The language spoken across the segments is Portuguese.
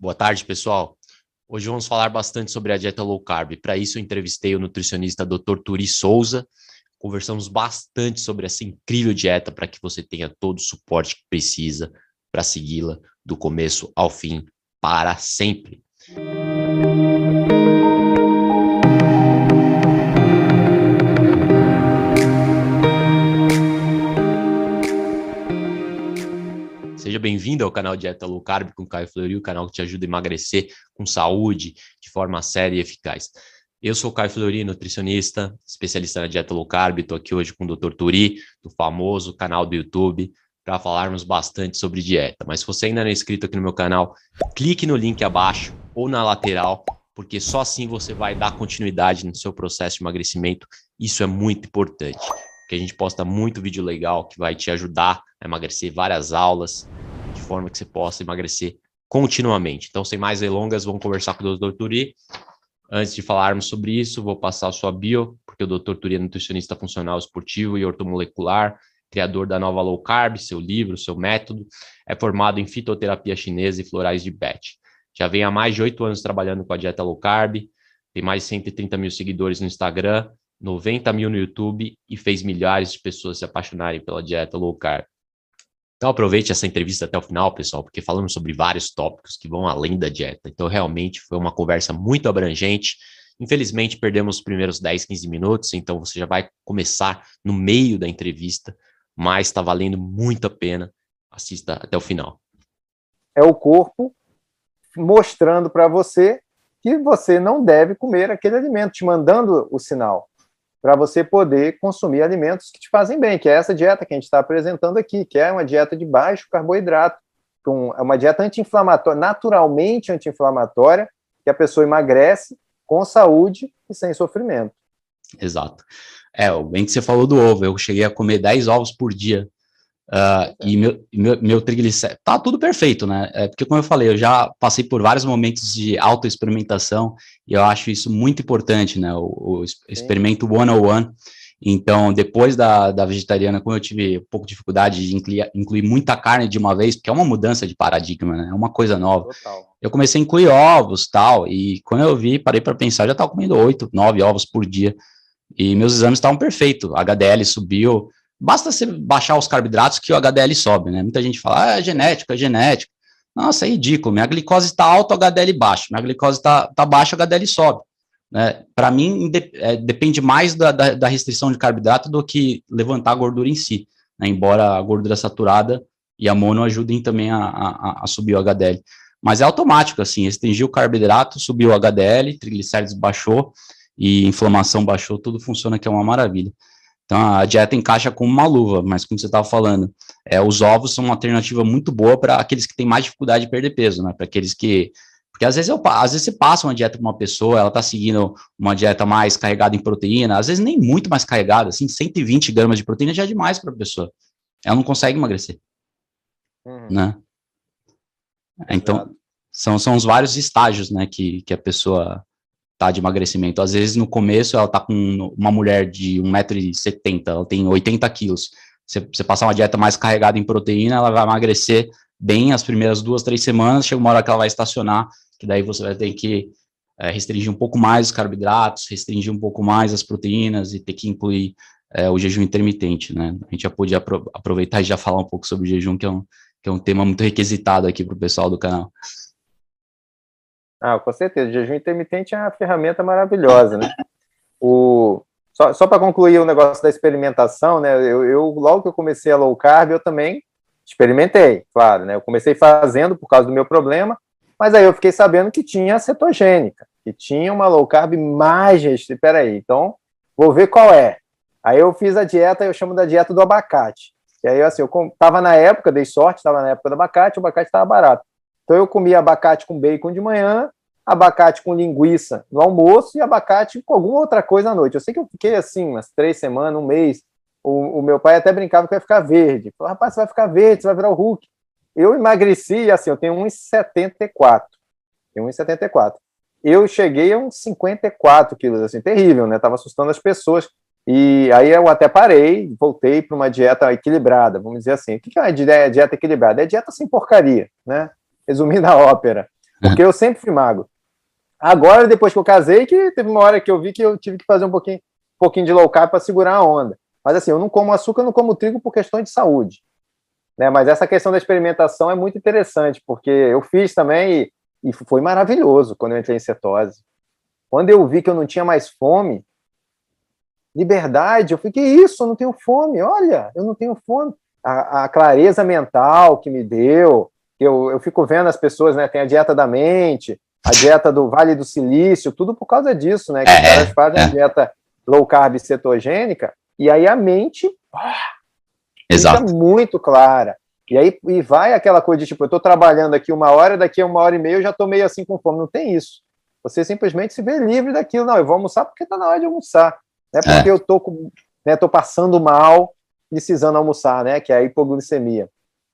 Boa tarde, pessoal. Hoje vamos falar bastante sobre a dieta low carb. Para isso, eu entrevistei o nutricionista Dr. Turi Souza. Conversamos bastante sobre essa incrível dieta para que você tenha todo o suporte que precisa para segui-la do começo ao fim para sempre. Seja bem-vindo ao canal Dieta Low Carb com Caio Fleury, o canal que te ajuda a emagrecer com saúde, de forma séria e eficaz. Eu sou Caio Fleury, nutricionista, especialista na dieta low carb. Estou aqui hoje com o Dr. Turi, do famoso canal do YouTube, para falarmos bastante sobre dieta. Mas se você ainda não é inscrito aqui no meu canal, clique no link abaixo ou na lateral, porque só assim você vai dar continuidade no seu processo de emagrecimento. Isso é muito importante, porque a gente posta muito vídeo legal que vai te ajudar a emagrecer, várias aulas, forma que você possa emagrecer continuamente. Então, sem mais delongas, vamos conversar com o Dr. Turi. Antes de falarmos sobre isso, vou passar a sua bio, porque o Dr. Turi é nutricionista funcional esportivo e ortomolecular, criador da Nova Low Carb, seu livro, seu método, é formado em fitoterapia chinesa e florais de Beth. Já vem há mais de oito anos trabalhando com a dieta low carb, tem mais de 130 mil seguidores no Instagram, 90 mil no YouTube e fez milhares de pessoas se apaixonarem pela dieta low carb. Então aproveite essa entrevista até o final, pessoal, porque falamos sobre vários tópicos que vão além da dieta. Então realmente foi uma conversa muito abrangente. Infelizmente perdemos os primeiros 10, 15 minutos, então você já vai começar no meio da entrevista, mas está valendo muito a pena. Assista até o final. É o corpo mostrando para você que você não deve comer aquele alimento, te mandando o sinal para você poder consumir alimentos que te fazem bem, que é essa dieta que a gente está apresentando aqui, que é uma dieta de baixo carboidrato, com, é uma dieta anti-inflamatória, naturalmente anti-inflamatória, que a pessoa emagrece com saúde e sem sofrimento. Exato. É, bem que você falou do ovo, eu cheguei a comer 10 ovos por dia, Uh, e meu, meu, meu triglicérido, tá tudo perfeito, né? É porque, como eu falei, eu já passei por vários momentos de autoexperimentação e eu acho isso muito importante, né? O, o experimento one-on-one. Então, depois da, da vegetariana, como eu tive um pouco de dificuldade de incluir, incluir muita carne de uma vez, porque é uma mudança de paradigma, né? É uma coisa nova. Total. Eu comecei a incluir ovos tal, e quando eu vi, parei para pensar, já estava comendo oito, nove ovos por dia. E meus exames estavam perfeitos. HDL subiu, Basta você baixar os carboidratos que o HDL sobe, né? Muita gente fala, ah, é genético, é genético. Nossa, é ridículo. Minha glicose está alta, o HDL baixo. Minha glicose está tá baixa, o HDL sobe. Né? Para mim, de, é, depende mais da, da, da, restrição de carboidrato do que levantar a gordura em si. Né? Embora a gordura saturada e a mono ajudem também a, a, a subir o HDL. Mas é automático, assim, restringir o carboidrato, subiu o HDL, triglicéridos baixou e inflamação baixou, tudo funciona que é uma maravilha. Então a dieta encaixa como uma luva, mas como você estava falando, é, os ovos são uma alternativa muito boa para aqueles que têm mais dificuldade de perder peso, né? Para aqueles que. Porque às vezes, eu, às vezes você passa uma dieta para uma pessoa, ela está seguindo uma dieta mais carregada em proteína, às vezes nem muito mais carregada, assim, 120 gramas de proteína já é demais para a pessoa. Ela não consegue emagrecer. Uhum. Né? Então, são, são os vários estágios, né, que, que a pessoa tá, de emagrecimento. Às vezes, no começo, ela tá com uma mulher de 1,70m, ela tem 80 quilos. Você, você passar uma dieta mais carregada em proteína, ela vai emagrecer bem as primeiras duas, três semanas, chega uma hora que ela vai estacionar, que daí você vai ter que é, restringir um pouco mais os carboidratos, restringir um pouco mais as proteínas e ter que incluir é, o jejum intermitente, né? A gente já apro aproveitar e já falar um pouco sobre o jejum, que é um, que é um tema muito requisitado aqui para o pessoal do canal. Ah, com certeza. O jejum intermitente é uma ferramenta maravilhosa, né? O, só só para concluir o negócio da experimentação, né? Eu, eu, logo que eu comecei a low carb, eu também experimentei, claro, né? Eu comecei fazendo por causa do meu problema, mas aí eu fiquei sabendo que tinha cetogênica, que tinha uma low carb mais restrita. Peraí, então vou ver qual é. Aí eu fiz a dieta, eu chamo da dieta do abacate. E aí, assim, eu estava na época, dei sorte, estava na época do abacate, o abacate estava barato. Então eu comia abacate com bacon de manhã, abacate com linguiça no almoço e abacate com alguma outra coisa à noite. Eu sei que eu fiquei assim umas três semanas, um mês. O, o meu pai até brincava que ia ficar verde. Falou, rapaz, você vai ficar verde, você vai virar o Hulk. Eu emagreci, assim, eu tenho 1,74. Tenho 1,74. Eu cheguei a uns 54 quilos, assim, terrível, né? Tava assustando as pessoas. E aí eu até parei, voltei para uma dieta equilibrada, vamos dizer assim. O que é uma dieta equilibrada? É dieta sem porcaria, né? resumindo a ópera. Porque eu sempre fui magro. Agora, depois que eu casei, que teve uma hora que eu vi que eu tive que fazer um pouquinho, um pouquinho de low carb para segurar a onda. Mas assim, eu não como açúcar, não como trigo por questão de saúde. Né? Mas essa questão da experimentação é muito interessante, porque eu fiz também e, e foi maravilhoso quando eu entrei em cetose. Quando eu vi que eu não tinha mais fome, liberdade, eu fiquei, isso, eu não tenho fome, olha, eu não tenho fome. A, a clareza mental que me deu, eu, eu fico vendo as pessoas, né, tem a dieta da mente, a dieta do Vale do Silício, tudo por causa disso, né, que é, os caras fazem é. a dieta low carb cetogênica, e aí a mente ah, Exato. fica muito clara. E aí e vai aquela coisa de tipo, eu estou trabalhando aqui uma hora, daqui a uma hora e meia eu já estou meio assim com fome. Não tem isso. Você simplesmente se vê livre daquilo. Não, eu vou almoçar porque está na hora de almoçar. Não é porque é. eu tô, com, né, tô passando mal, precisando almoçar, né? Que é a hipoglicemia.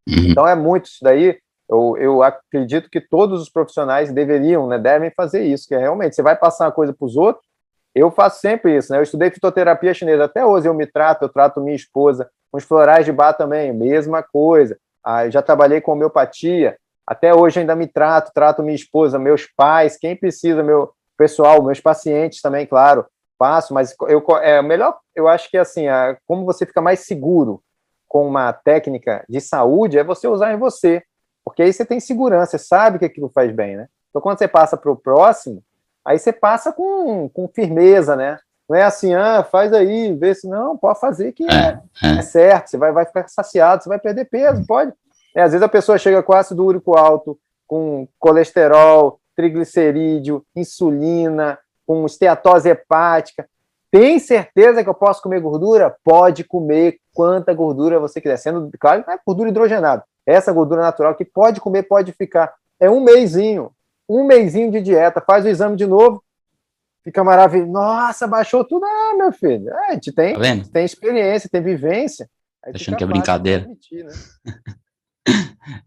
Uhum. Então é muito isso daí. Eu, eu acredito que todos os profissionais deveriam, né, devem fazer isso, que é realmente você vai passar uma coisa para os outros. Eu faço sempre isso, né? Eu estudei fitoterapia chinesa até hoje, eu me trato, eu trato minha esposa, com os florais de bar também, mesma coisa. Ah, já trabalhei com homeopatia, até hoje ainda me trato, trato minha esposa, meus pais, quem precisa, meu pessoal, meus pacientes também, claro passo, mas eu, é melhor, eu acho que assim, a, como você fica mais seguro com uma técnica de saúde é você usar em você, porque aí você tem segurança, você sabe que aquilo faz bem, né? Então quando você passa para o próximo, aí você passa com, com firmeza, né? Não é assim, ah, faz aí, vê se não, pode fazer que é, é, é certo, você vai, vai ficar saciado, você vai perder peso, pode. É, às vezes a pessoa chega com ácido úrico alto, com colesterol, triglicerídeo, insulina, com esteatose hepática. Tem certeza que eu posso comer gordura? Pode comer quanta gordura você quiser, sendo claro não é gordura hidrogenada. Essa gordura natural que pode comer, pode ficar. É um mêsinho, um mêsinho de dieta, faz o exame de novo, fica maravilhoso. Nossa, baixou tudo. Ah, meu filho, é, a gente tem, tá tem experiência, tem vivência. Achando que é brincadeira. né?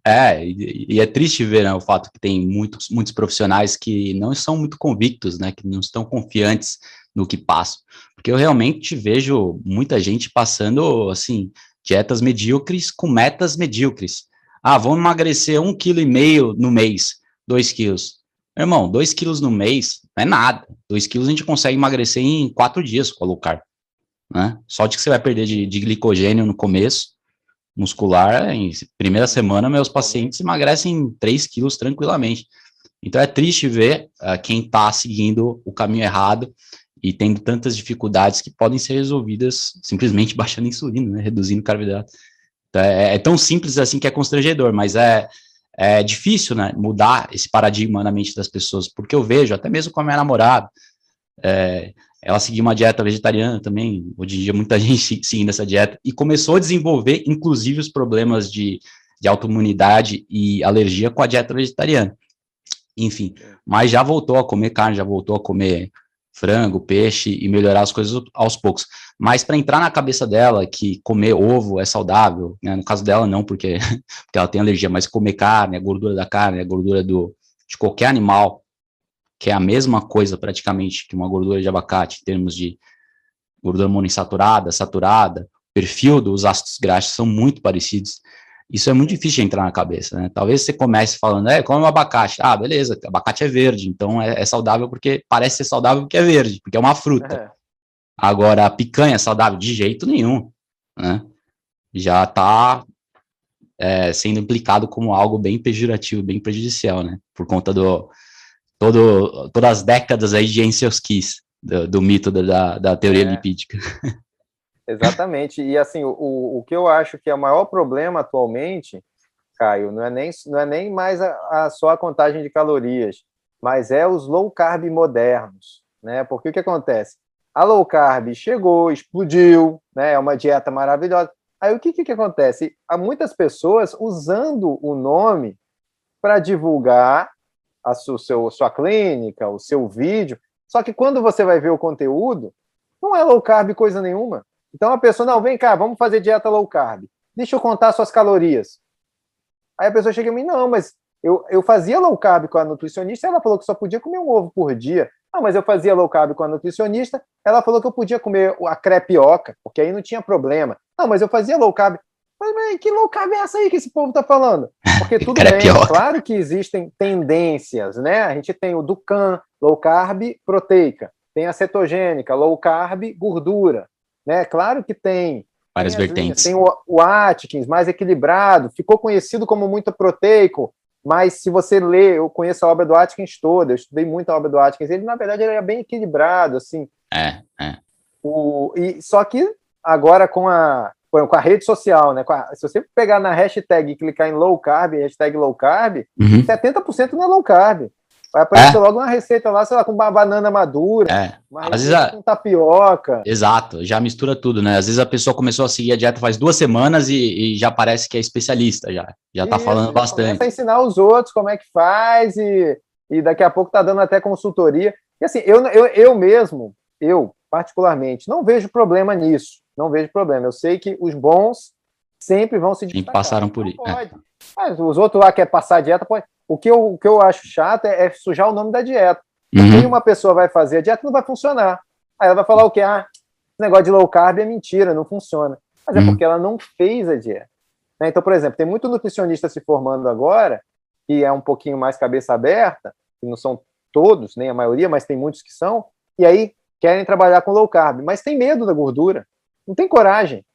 É, e, e, é triste ver né, o fato que tem muitos, muitos profissionais que não são muito convictos, né, que não estão confiantes no que passam. Porque eu realmente vejo muita gente passando, assim, dietas medíocres com metas medíocres. Ah, vamos emagrecer um quilo e meio no mês, dois quilos. Meu irmão, dois quilos no mês não é nada. Dois quilos a gente consegue emagrecer em quatro dias com a low carb. Né? Só de que você vai perder de, de glicogênio no começo, muscular, em primeira semana, meus pacientes emagrecem 3 quilos tranquilamente. Então é triste ver uh, quem está seguindo o caminho errado e tendo tantas dificuldades que podem ser resolvidas simplesmente baixando insulina, né, reduzindo carboidrato. Então, é, é, tão simples assim que é constrangedor, mas é, é difícil né, mudar esse paradigma na mente das pessoas, porque eu vejo, até mesmo com a minha namorada, é, ela seguia uma dieta vegetariana também, hoje em dia muita gente seguindo essa dieta, e começou a desenvolver, inclusive, os problemas de, de autoimunidade e alergia com a dieta vegetariana. Enfim, mas já voltou a comer carne, já voltou a comer frango, peixe e melhorar as coisas aos poucos. Mas para entrar na cabeça dela que comer ovo é saudável, né? no caso dela não, porque, porque ela tem alergia, mas comer carne, a gordura da carne, a gordura do, de qualquer animal que é a mesma coisa praticamente que uma gordura de abacate, em termos de gordura monoinsaturada, saturada, perfil dos ácidos graxos são muito parecidos. Isso é muito difícil de entrar na cabeça, né? Talvez você comece falando, é, come um abacate. Ah, beleza, abacate é verde, então é, é, saudável porque parece ser saudável porque é verde, porque é uma fruta. É. Agora, a picanha é saudável de jeito nenhum, né? Já está é, sendo implicado como algo bem pejorativo, bem prejudicial, né? Por conta do, todo, todas as décadas aí de Ansels Keys, do, do mito da, da teoria é. lipídica. Exatamente, e assim, o, o que eu acho que é o maior problema atualmente, Caio, não é nem, não é nem mais a, a só a contagem de calorias, mas é os low carb modernos, né? Porque o que acontece? A low carb chegou, explodiu, né? É uma dieta maravilhosa. Aí o que, que, que acontece? Há muitas pessoas usando o nome para divulgar a sua, seu, sua clínica, o seu vídeo. Só que quando você vai ver o conteúdo, não é low carb coisa nenhuma. Então a pessoa, não, vem cá, vamos fazer dieta low carb. Deixa eu contar suas calorias. Aí a pessoa chega a mim, não, mas eu, eu fazia low carb com a nutricionista, ela falou que só podia comer um ovo por dia. Ah, mas eu fazia low carb com a nutricionista, ela falou que eu podia comer a crepioca, porque aí não tinha problema. Ah, mas eu fazia low carb. Mas, mas que low carb é essa aí que esse povo tá falando? Porque tudo bem, claro que existem tendências, né? A gente tem o Ducan, low carb proteica, tem a cetogênica, low carb gordura, né? Claro que tem várias tem vertentes. Tem o, o Atkins, mais equilibrado, ficou conhecido como muito proteico, mas se você lê, eu conheço a obra do Atkins toda, eu estudei muito a obra do Atkins, ele na verdade ele é bem equilibrado, assim. É, é. O, e, só que agora com a, com a rede social, né? A, se você pegar na hashtag e clicar em low carb, hashtag low carb, uhum. 70% não é low carb. Vai aparecer é. logo uma receita lá, sei lá, com uma banana madura, é. uma Às vezes a... com tapioca. Exato, já mistura tudo, né? Às vezes a pessoa começou a seguir a dieta faz duas semanas e, e já parece que é especialista, já. Já tá Isso, falando bastante. Começa a ensinar os outros como é que faz e, e daqui a pouco tá dando até consultoria. E assim, eu, eu, eu mesmo, eu particularmente, não vejo problema nisso. Não vejo problema. Eu sei que os bons sempre vão se destacar. passaram por isso. É. Mas os outros lá querem passar a dieta, pode. O que eu, o que eu acho chato é, é sujar o nome da dieta. Uhum. uma pessoa vai fazer a dieta, não vai funcionar. Aí ela vai falar o quê? Ah, esse negócio de low carb é mentira, não funciona. Mas é uhum. porque ela não fez a dieta. Né? Então, por exemplo, tem muito nutricionista se formando agora, que é um pouquinho mais cabeça aberta, que não são todos, nem a maioria, mas tem muitos que são, e aí querem trabalhar com low carb, mas tem medo da gordura, não tem coragem.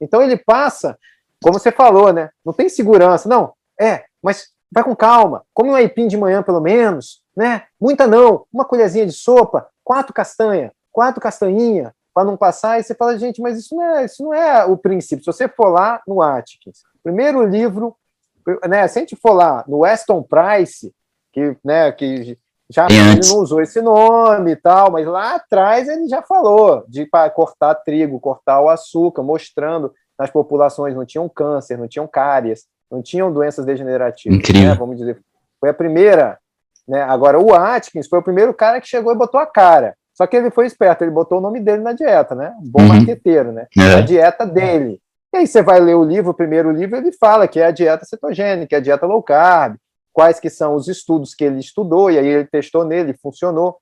Então ele passa, como você falou, né? Não tem segurança, não. É, mas vai com calma, come um aipim de manhã pelo menos, né? Muita não, uma colherzinha de sopa, quatro castanha, quatro castanhinha, para não passar, e você fala, gente, mas isso não é, isso não é o princípio. Se você for lá no Atkins, primeiro livro, né, se a gente for lá no Weston Price, que, né, que já ele não usou esse nome e tal, mas lá atrás ele já falou de cortar trigo, cortar o açúcar, mostrando nas populações não tinham câncer, não tinham cáries, não tinham doenças degenerativas. Incrível. Né, vamos dizer, foi a primeira. Né? Agora, o Atkins foi o primeiro cara que chegou e botou a cara. Só que ele foi esperto, ele botou o nome dele na dieta, né? Um bom uhum. marqueteiro, né? É. A dieta dele. E aí você vai ler o livro, o primeiro livro, ele fala que é a dieta cetogênica, é a dieta low carb, quais que são os estudos que ele estudou, e aí ele testou nele, funcionou.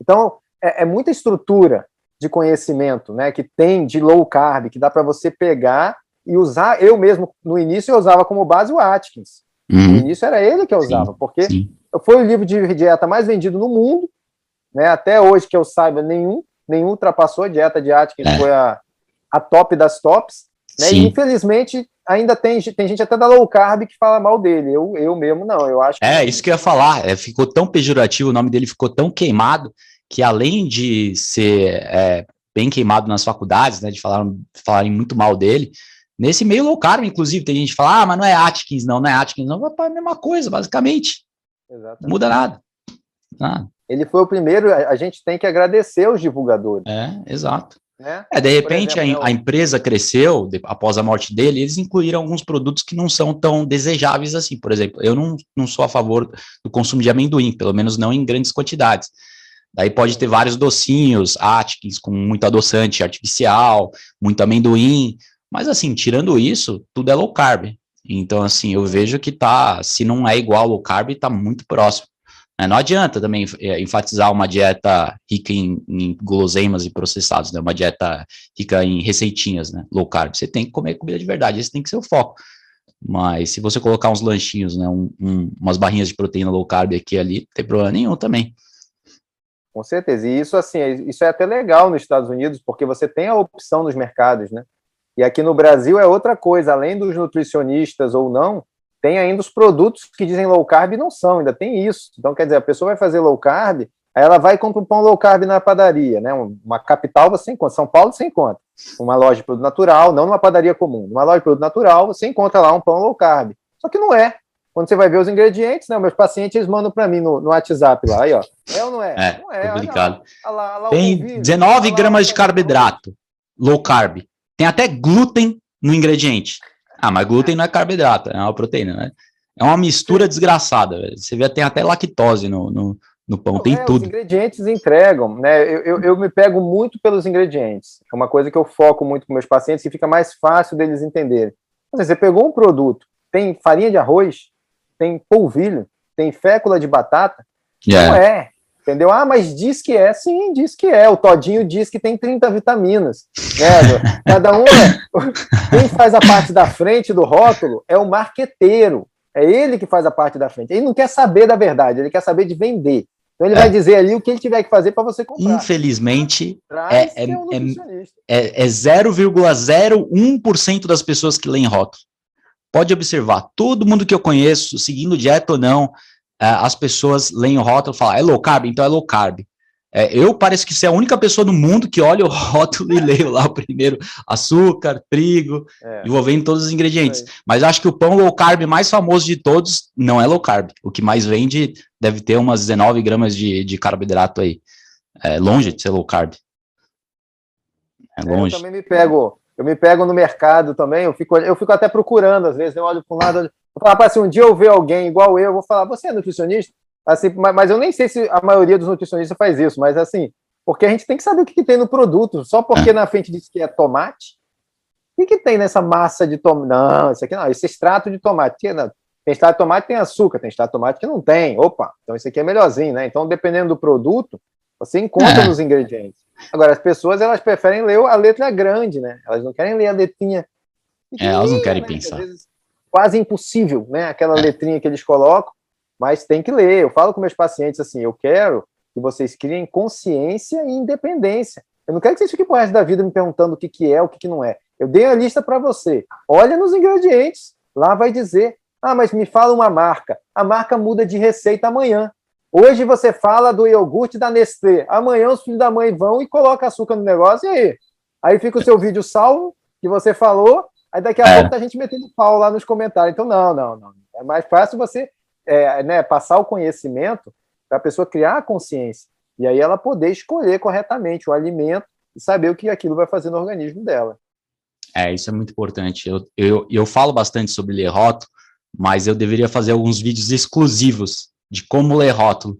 Então, é, é muita estrutura de conhecimento, né, que tem de low carb, que dá para você pegar e usar. Eu mesmo, no início, eu usava como base o Atkins. Uhum. No início era ele que eu usava, sim, porque sim. foi o livro de dieta mais vendido no mundo, né, até hoje que eu saiba, nenhum, nenhum ultrapassou a dieta de Atkins, é. foi a, a top das tops, né, e infelizmente ainda tem, tem gente até da low carb que fala mal dele. Eu, eu mesmo não, eu acho. É, isso que eu ia falar. É, ficou tão pejorativo, o nome dele ficou tão queimado que além de ser é, bem queimado nas faculdades, né, de falar, falarem muito mal dele, nesse meio low carb, inclusive, tem gente que fala, ah, mas não é Atkins, não, não é Atkins, não, é a mesma coisa, basicamente. Exatamente. Não muda nada. nada. Ele foi o primeiro, a gente tem que agradecer os divulgadores. É, exato. Né? É, de repente exemplo, a, a, empresa cresceu de, após a morte dele, eles incluíram alguns produtos que não são tão desejáveis assim. Por exemplo, eu não, não sou a favor do consumo de amendoim, pelo menos não em grandes quantidades. Daí pode ter vários docinhos, Atkins, com muito adoçante artificial, muito amendoim, mas assim, tirando isso, tudo é low carb. Então, assim, eu vejo que tá, se não é igual low carb, tá muito próximo. É, não adianta também é, enfatizar uma dieta rica em, em guloseimas e processados, né? uma dieta rica em receitinhas, né? low carb. Você tem que comer comida de verdade, esse tem que ser o foco. Mas se você colocar uns lanchinhos, né, um, um, umas barrinhas de proteína low carb aqui ali, não tem problema nenhum também. Com certeza. E isso, assim, isso é até legal nos Estados Unidos, porque você tem a opção nos mercados, né? E aqui no Brasil é outra coisa, além dos nutricionistas ou não, tem ainda os produtos que dizem low carb e não são, ainda tem isso. Então, quer dizer, a pessoa vai fazer low carb, aí ela vai e compra um pão low carb na padaria, né? Uma capital você encontra, São Paulo você encontra. Uma loja de produto natural, não numa padaria comum. Numa loja de produto natural, você encontra lá um pão low carb. Só que não é. Quando você vai ver os ingredientes, né? Meus pacientes eles mandam para mim no, no, WhatsApp lá, aí, ó. É ou não é? É, não é complicado. Olha lá, olha lá, tem 19 gramas de carboidrato, low carb. Tem até glúten no ingrediente. Ah, mas glúten não é carboidrato, é uma proteína, né? É uma mistura desgraçada. Você vê, tem até lactose no, no, no pão, tem é, tudo. Os ingredientes entregam, né? Eu, eu, eu, me pego muito pelos ingredientes. É uma coisa que eu foco muito com meus pacientes e fica mais fácil deles entenderem. Você pegou um produto, tem farinha de arroz, tem polvilho, tem fécula de batata, yeah. não é. Entendeu? Ah, mas diz que é. Sim, diz que é. O Todinho diz que tem 30 vitaminas. Né? Cada um é. Quem faz a parte da frente do rótulo é o marqueteiro. É ele que faz a parte da frente. Ele não quer saber da verdade, ele quer saber de vender. Então ele é. vai dizer ali o que ele tiver que fazer para você comprar. Infelizmente, é, é, é, é 0,01% é das pessoas que leem rótulo. Pode observar, todo mundo que eu conheço, seguindo dieta ou não, é, as pessoas leem o rótulo e falam, é low carb? Então é low carb. É, eu pareço que ser a única pessoa no mundo que olha o rótulo e leio lá primeiro açúcar, trigo, é. e vou vendo todos os ingredientes. Mas acho que o pão low carb mais famoso de todos não é low carb. O que mais vende deve ter umas 19 gramas de, de carboidrato aí. É longe de ser low carb. É longe. Eu também me pego, eu me pego no mercado também, eu fico, eu fico até procurando, às vezes, eu olho para um lado, eu falo, assim, um dia eu ver alguém igual eu, eu vou falar, você é nutricionista? Assim, mas eu nem sei se a maioria dos nutricionistas faz isso, mas assim, porque a gente tem que saber o que, que tem no produto. Só porque na frente diz que é tomate, o que, que tem nessa massa de tomate? Não, isso aqui não, esse extrato de tomate. Não, tem extrato de tomate tem açúcar, tem extrato de tomate que não tem. Opa, então isso aqui é melhorzinho, né? Então, dependendo do produto, você encontra é. nos ingredientes. Agora, as pessoas elas preferem ler a letra grande, né? Elas não querem ler a letrinha. É, elas não querem né? pensar. quase impossível, né? Aquela é. letrinha que eles colocam mas tem que ler. Eu falo com meus pacientes assim: eu quero que vocês criem consciência e independência. Eu não quero que vocês fiquem por resto da vida me perguntando o que, que é, o que, que não é. Eu dei a lista para você. Olha nos ingredientes. Lá vai dizer: ah, mas me fala uma marca. A marca muda de receita amanhã. Hoje você fala do iogurte da Nestlé. Amanhã os filhos da mãe vão e colocam açúcar no negócio. E aí? Aí fica o seu vídeo salvo, que você falou. Aí daqui a é. pouco tá a gente metendo pau lá nos comentários. Então, não, não, não. É mais fácil você é, né, passar o conhecimento para a pessoa criar a consciência. E aí ela poder escolher corretamente o alimento e saber o que aquilo vai fazer no organismo dela. É, isso é muito importante. Eu, eu, eu falo bastante sobre ler rótulo, mas eu deveria fazer alguns vídeos exclusivos de como ler rótulo,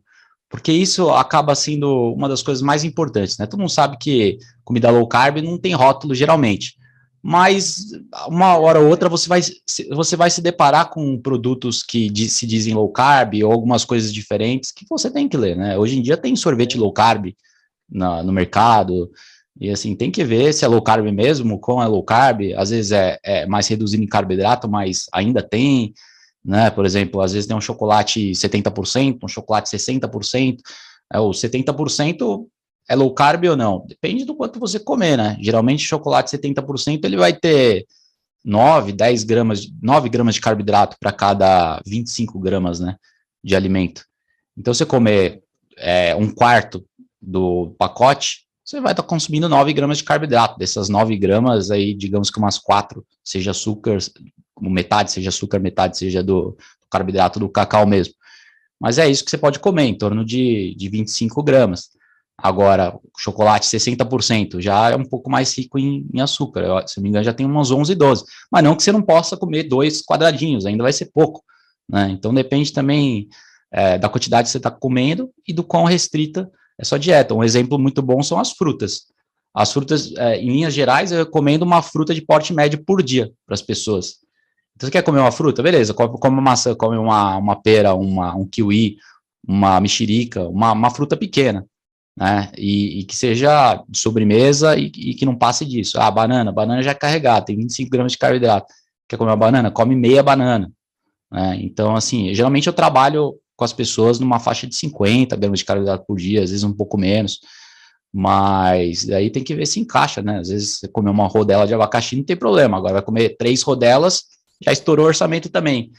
porque isso acaba sendo uma das coisas mais importantes, né? Todo mundo sabe que comida low carb não tem rótulo geralmente, mas uma hora ou outra você vai, você vai se deparar com produtos que se dizem low carb ou algumas coisas diferentes que você tem que ler, né? Hoje em dia tem sorvete low carb na, no mercado, e assim, tem que ver se é low carb mesmo, como é low carb, às vezes é, é mais reduzido em carboidrato, mas ainda tem, né? Por exemplo, às vezes tem um chocolate 70%, um chocolate 60%, é, o 70% é low carb ou não? Depende do quanto você comer, né? Geralmente, chocolate 70% ele vai ter 9, 10 gramas, 9 gramas de carboidrato para cada 25 gramas, né? De alimento. Então, você comer é, um quarto do pacote, você vai estar tá consumindo 9 gramas de carboidrato. Dessas 9 gramas, aí, digamos que umas 4 seja açúcar, metade seja açúcar, metade seja do, do carboidrato do cacau mesmo. Mas é isso que você pode comer, em torno de, de 25 gramas. Agora, chocolate 60% já é um pouco mais rico em, em açúcar. Eu, se não me engano, já tem umas 11, 12. Mas não que você não possa comer dois quadradinhos, ainda vai ser pouco. Né? Então depende também é, da quantidade que você está comendo e do quão restrita é sua dieta. Um exemplo muito bom são as frutas. As frutas, é, em linhas gerais, eu recomendo uma fruta de porte médio por dia para as pessoas. Então, você quer comer uma fruta? Beleza, come, uma maçã, come uma, uma pera, uma, um kiwi, uma mexerica, uma, uma fruta pequena né? E, e, que seja de sobremesa e, e, que não passe disso. Ah, banana, banana já é carregada, tem 25 gramas de carboidrato. Quer comer uma banana? Come meia banana. Né? Então, assim, geralmente eu trabalho com as pessoas numa faixa de 50 gramas de carboidrato por dia, às vezes um pouco menos. Mas aí tem que ver se encaixa, né? Às vezes você comer uma rodela de abacaxi não tem problema. Agora vai comer três rodelas, já estourou o orçamento também.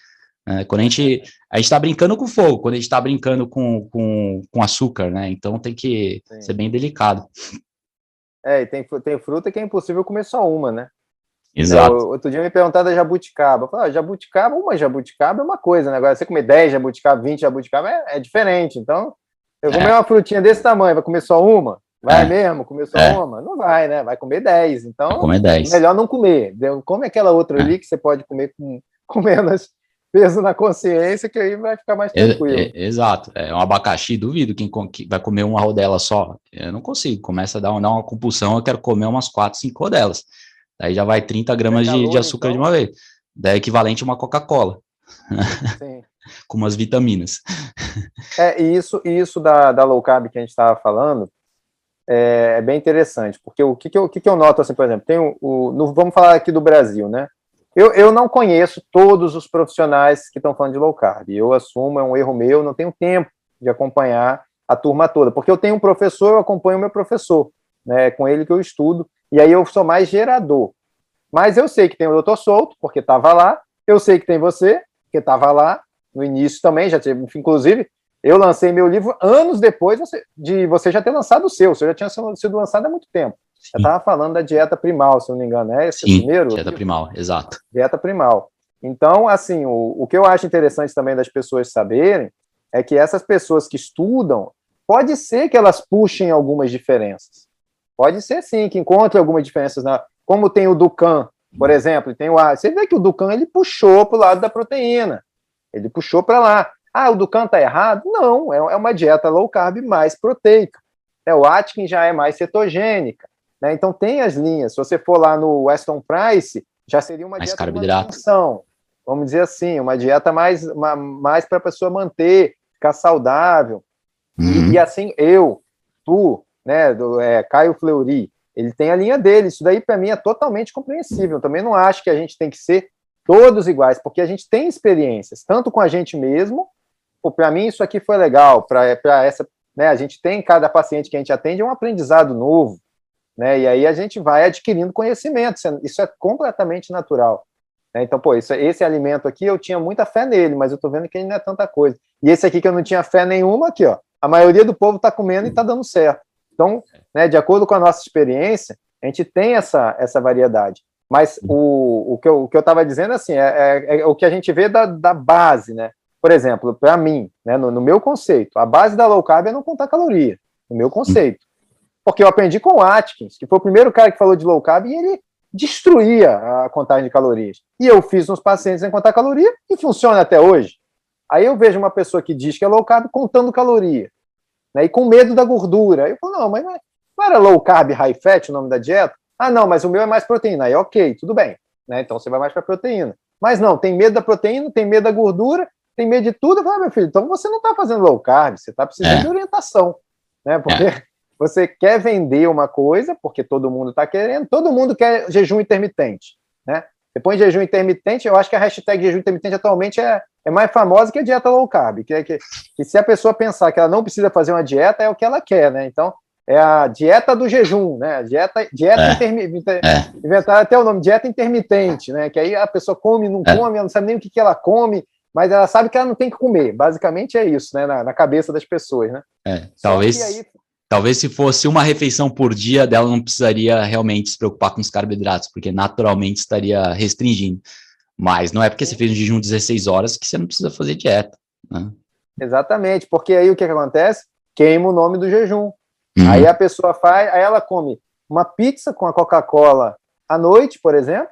É, quando a gente a gente está brincando com fogo, quando a gente está brincando com, com, com açúcar, né? Então tem que Sim. ser bem delicado. É, e tem, tem fruta que é impossível comer só uma, né? Exato. Eu, outro dia me perguntaram da jabuticaba. Eu falei, ah, jabuticaba, uma jabuticaba é uma coisa, né? Agora, você comer 10 jabuticaba, 20 jabuticaba é, é diferente. Então, eu comer é. uma frutinha desse tamanho, vai comer só uma? Vai é. mesmo? Comer só é. uma? Não vai, né? Vai comer 10. Então, vai comer 10. melhor não comer. Come aquela outra é. ali que você pode comer com, com menos peso na consciência, que aí vai ficar mais tranquilo. É, é, exato. É um abacaxi, duvido quem vai comer uma rodela só. Eu não consigo. Começa a dar, dar uma compulsão, eu quero comer umas 4, 5 rodelas. Daí já vai 30 gramas de, de, açúcar então. de uma vez. Daí é equivalente a uma Coca-Cola. Sim. Como as vitaminas. É, e isso, isso da, da low carb que a gente estava falando é, é, bem interessante, porque o que, que, eu, que, que eu noto, assim, por exemplo, tem o, o no, vamos falar aqui do Brasil, né? Eu, eu não conheço todos os profissionais que estão falando de low carb. Eu assumo, é um erro meu, não tenho tempo de acompanhar a turma toda, porque eu tenho um professor, eu acompanho o meu professor, né? É com ele que eu estudo, e aí eu sou mais gerador. Mas eu sei que tem o doutor Souto, porque estava lá, eu sei que tem você, que estava lá no início também, já tive, inclusive, eu lancei meu livro anos depois de você já ter lançado o seu, o seu já tinha sido lançado há muito tempo. Sim. Eu estava falando da dieta primal, se não me engano, é esse Sim, primeiro? dieta primal, exato. Dieta primal. Então, assim, o, o que eu acho interessante também das pessoas saberem é que essas pessoas que estudam, pode ser que elas puxem algumas diferenças. Pode ser sim, que encontrem algumas diferenças, na, como tem o Ducan, por exemplo, tem o Você vê que o Ducan ele puxou para o lado da proteína. Ele puxou para lá. Ah, o Ducan está errado? Não, é, é uma dieta low carb mais proteica. É, o Atkins já é mais cetogênica. Né? Então tem as linhas. Se você for lá no Weston Price, já seria uma mais dieta carboidrato. Vamos dizer assim, uma dieta mais, uma, mais para a pessoa manter, ficar saudável. Uhum. E, e, assim, eu, tu, né, do, é, Caio Fleury, ele tem a linha dele. Isso daí, para mim, é totalmente compreensível. Eu também não acho que a gente tem que ser todos iguais, porque a gente tem experiências, tanto com a gente mesmo. Para mim, isso aqui foi legal. Para essa, né, a gente tem cada paciente que a gente atende é um aprendizado novo, né? E aí a gente vai adquirindo conhecimento. Isso é, completamente natural. Né? Então, pô, isso, esse alimento aqui eu tinha muita fé nele, mas eu tô vendo que ele não é tanta coisa. E esse aqui que eu não tinha fé nenhuma, aqui, ó. A maioria do povo está comendo e está dando certo. Então, né, de acordo com a nossa experiência, a gente tem essa, essa variedade. Mas o, o que eu estava dizendo assim, é, é, é, o que a gente vê da, da base, né? Por exemplo, para mim, né, no, no, meu conceito, a base da low carb é não contar caloria, no meu conceito. Porque eu aprendi com o Atkins, que foi o primeiro cara que falou de low carb, e ele destruía a contagem de calorias. E eu fiz nos pacientes em contar caloria e funciona até hoje. Aí eu vejo uma pessoa que diz que é low carb contando caloria né, e com medo da gordura. Aí eu falo, não, mas não, era low carb, high fat o nome da dieta? Ah, não, mas o meu é mais proteína. Aí, ok, tudo bem. Né, então você vai mais para proteína. Mas não, tem medo da proteína, tem medo da gordura, tem medo de tudo. Eu falo, ah, meu filho, então você não está fazendo low carb, você está precisando é. de orientação. Né, porque é. você quer vender uma coisa, porque todo mundo está querendo, todo mundo quer jejum intermitente. Né? Depois de jejum intermitente, eu acho que a hashtag jejum intermitente atualmente é, é mais famosa que a dieta low carb, que, é que, que se a pessoa pensar que ela não precisa fazer uma dieta, é o que ela quer, né? Então, é a dieta do jejum, né? Dieta, dieta é, intermitente. É. Inventaram até o nome, dieta intermitente, né? Que aí a pessoa come, não é. come, ela não sabe nem o que, que ela come, mas ela sabe que ela não tem que comer. Basicamente é isso, né? Na, na cabeça das pessoas, né? É, talvez. Aí, Talvez se fosse uma refeição por dia, dela não precisaria realmente se preocupar com os carboidratos, porque naturalmente estaria restringindo. Mas não é porque você fez um jejum 16 horas que você não precisa fazer dieta. Né? Exatamente, porque aí o que, que acontece? Queima o nome do jejum. Uhum. Aí a pessoa faz, aí ela come uma pizza com a Coca-Cola à noite, por exemplo,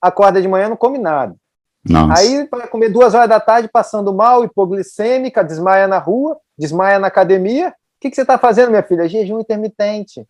acorda de manhã não come nada. Nossa. Aí vai comer duas horas da tarde passando mal, hipoglicêmica, desmaia na rua, desmaia na academia, que, que você está fazendo, minha filha? Jejum intermitente.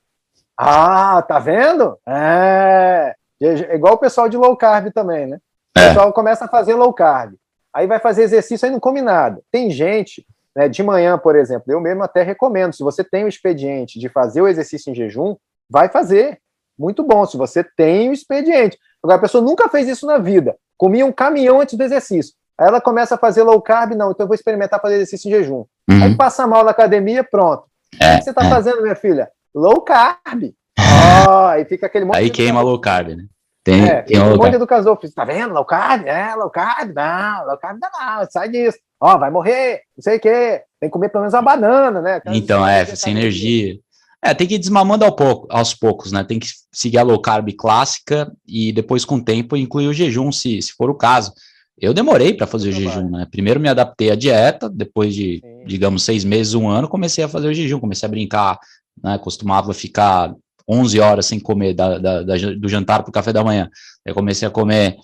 Ah, tá vendo? É, é igual o pessoal de low carb também, né? O é. pessoal começa a fazer low carb. Aí vai fazer exercício e não come nada. Tem gente, né, de manhã, por exemplo, eu mesmo até recomendo, se você tem o expediente de fazer o exercício em jejum, vai fazer. Muito bom, se você tem o expediente. Agora, a pessoa nunca fez isso na vida. Comia um caminhão antes do exercício. Aí ela começa a fazer low carb, não, então eu vou experimentar fazer exercício em jejum. Uhum. Aí passa mal na academia, pronto. É, o que você está é. fazendo, minha filha? Low carb. Oh, aí fica aquele monte Aí queima low carb, né? Tem, é, tem um monte de educador, tá vendo? Low carb? É, low carb, não, low carb não, não sai disso. Ó, oh, vai morrer, não sei o quê. Tem que comer pelo menos uma banana, né? então, é, sem energia. É, tem que ir desmamando ao pouco, aos poucos, né? Tem que seguir a low carb clássica e depois, com o tempo, incluir o jejum, se, se for o caso. Eu demorei para fazer o jejum, né? Primeiro me adaptei à dieta, depois de, Sim. digamos, seis meses, um ano, comecei a fazer o jejum, comecei a brincar, né? Costumava ficar 11 horas sem comer da, da, da do jantar para o café da manhã. Aí comecei a comer,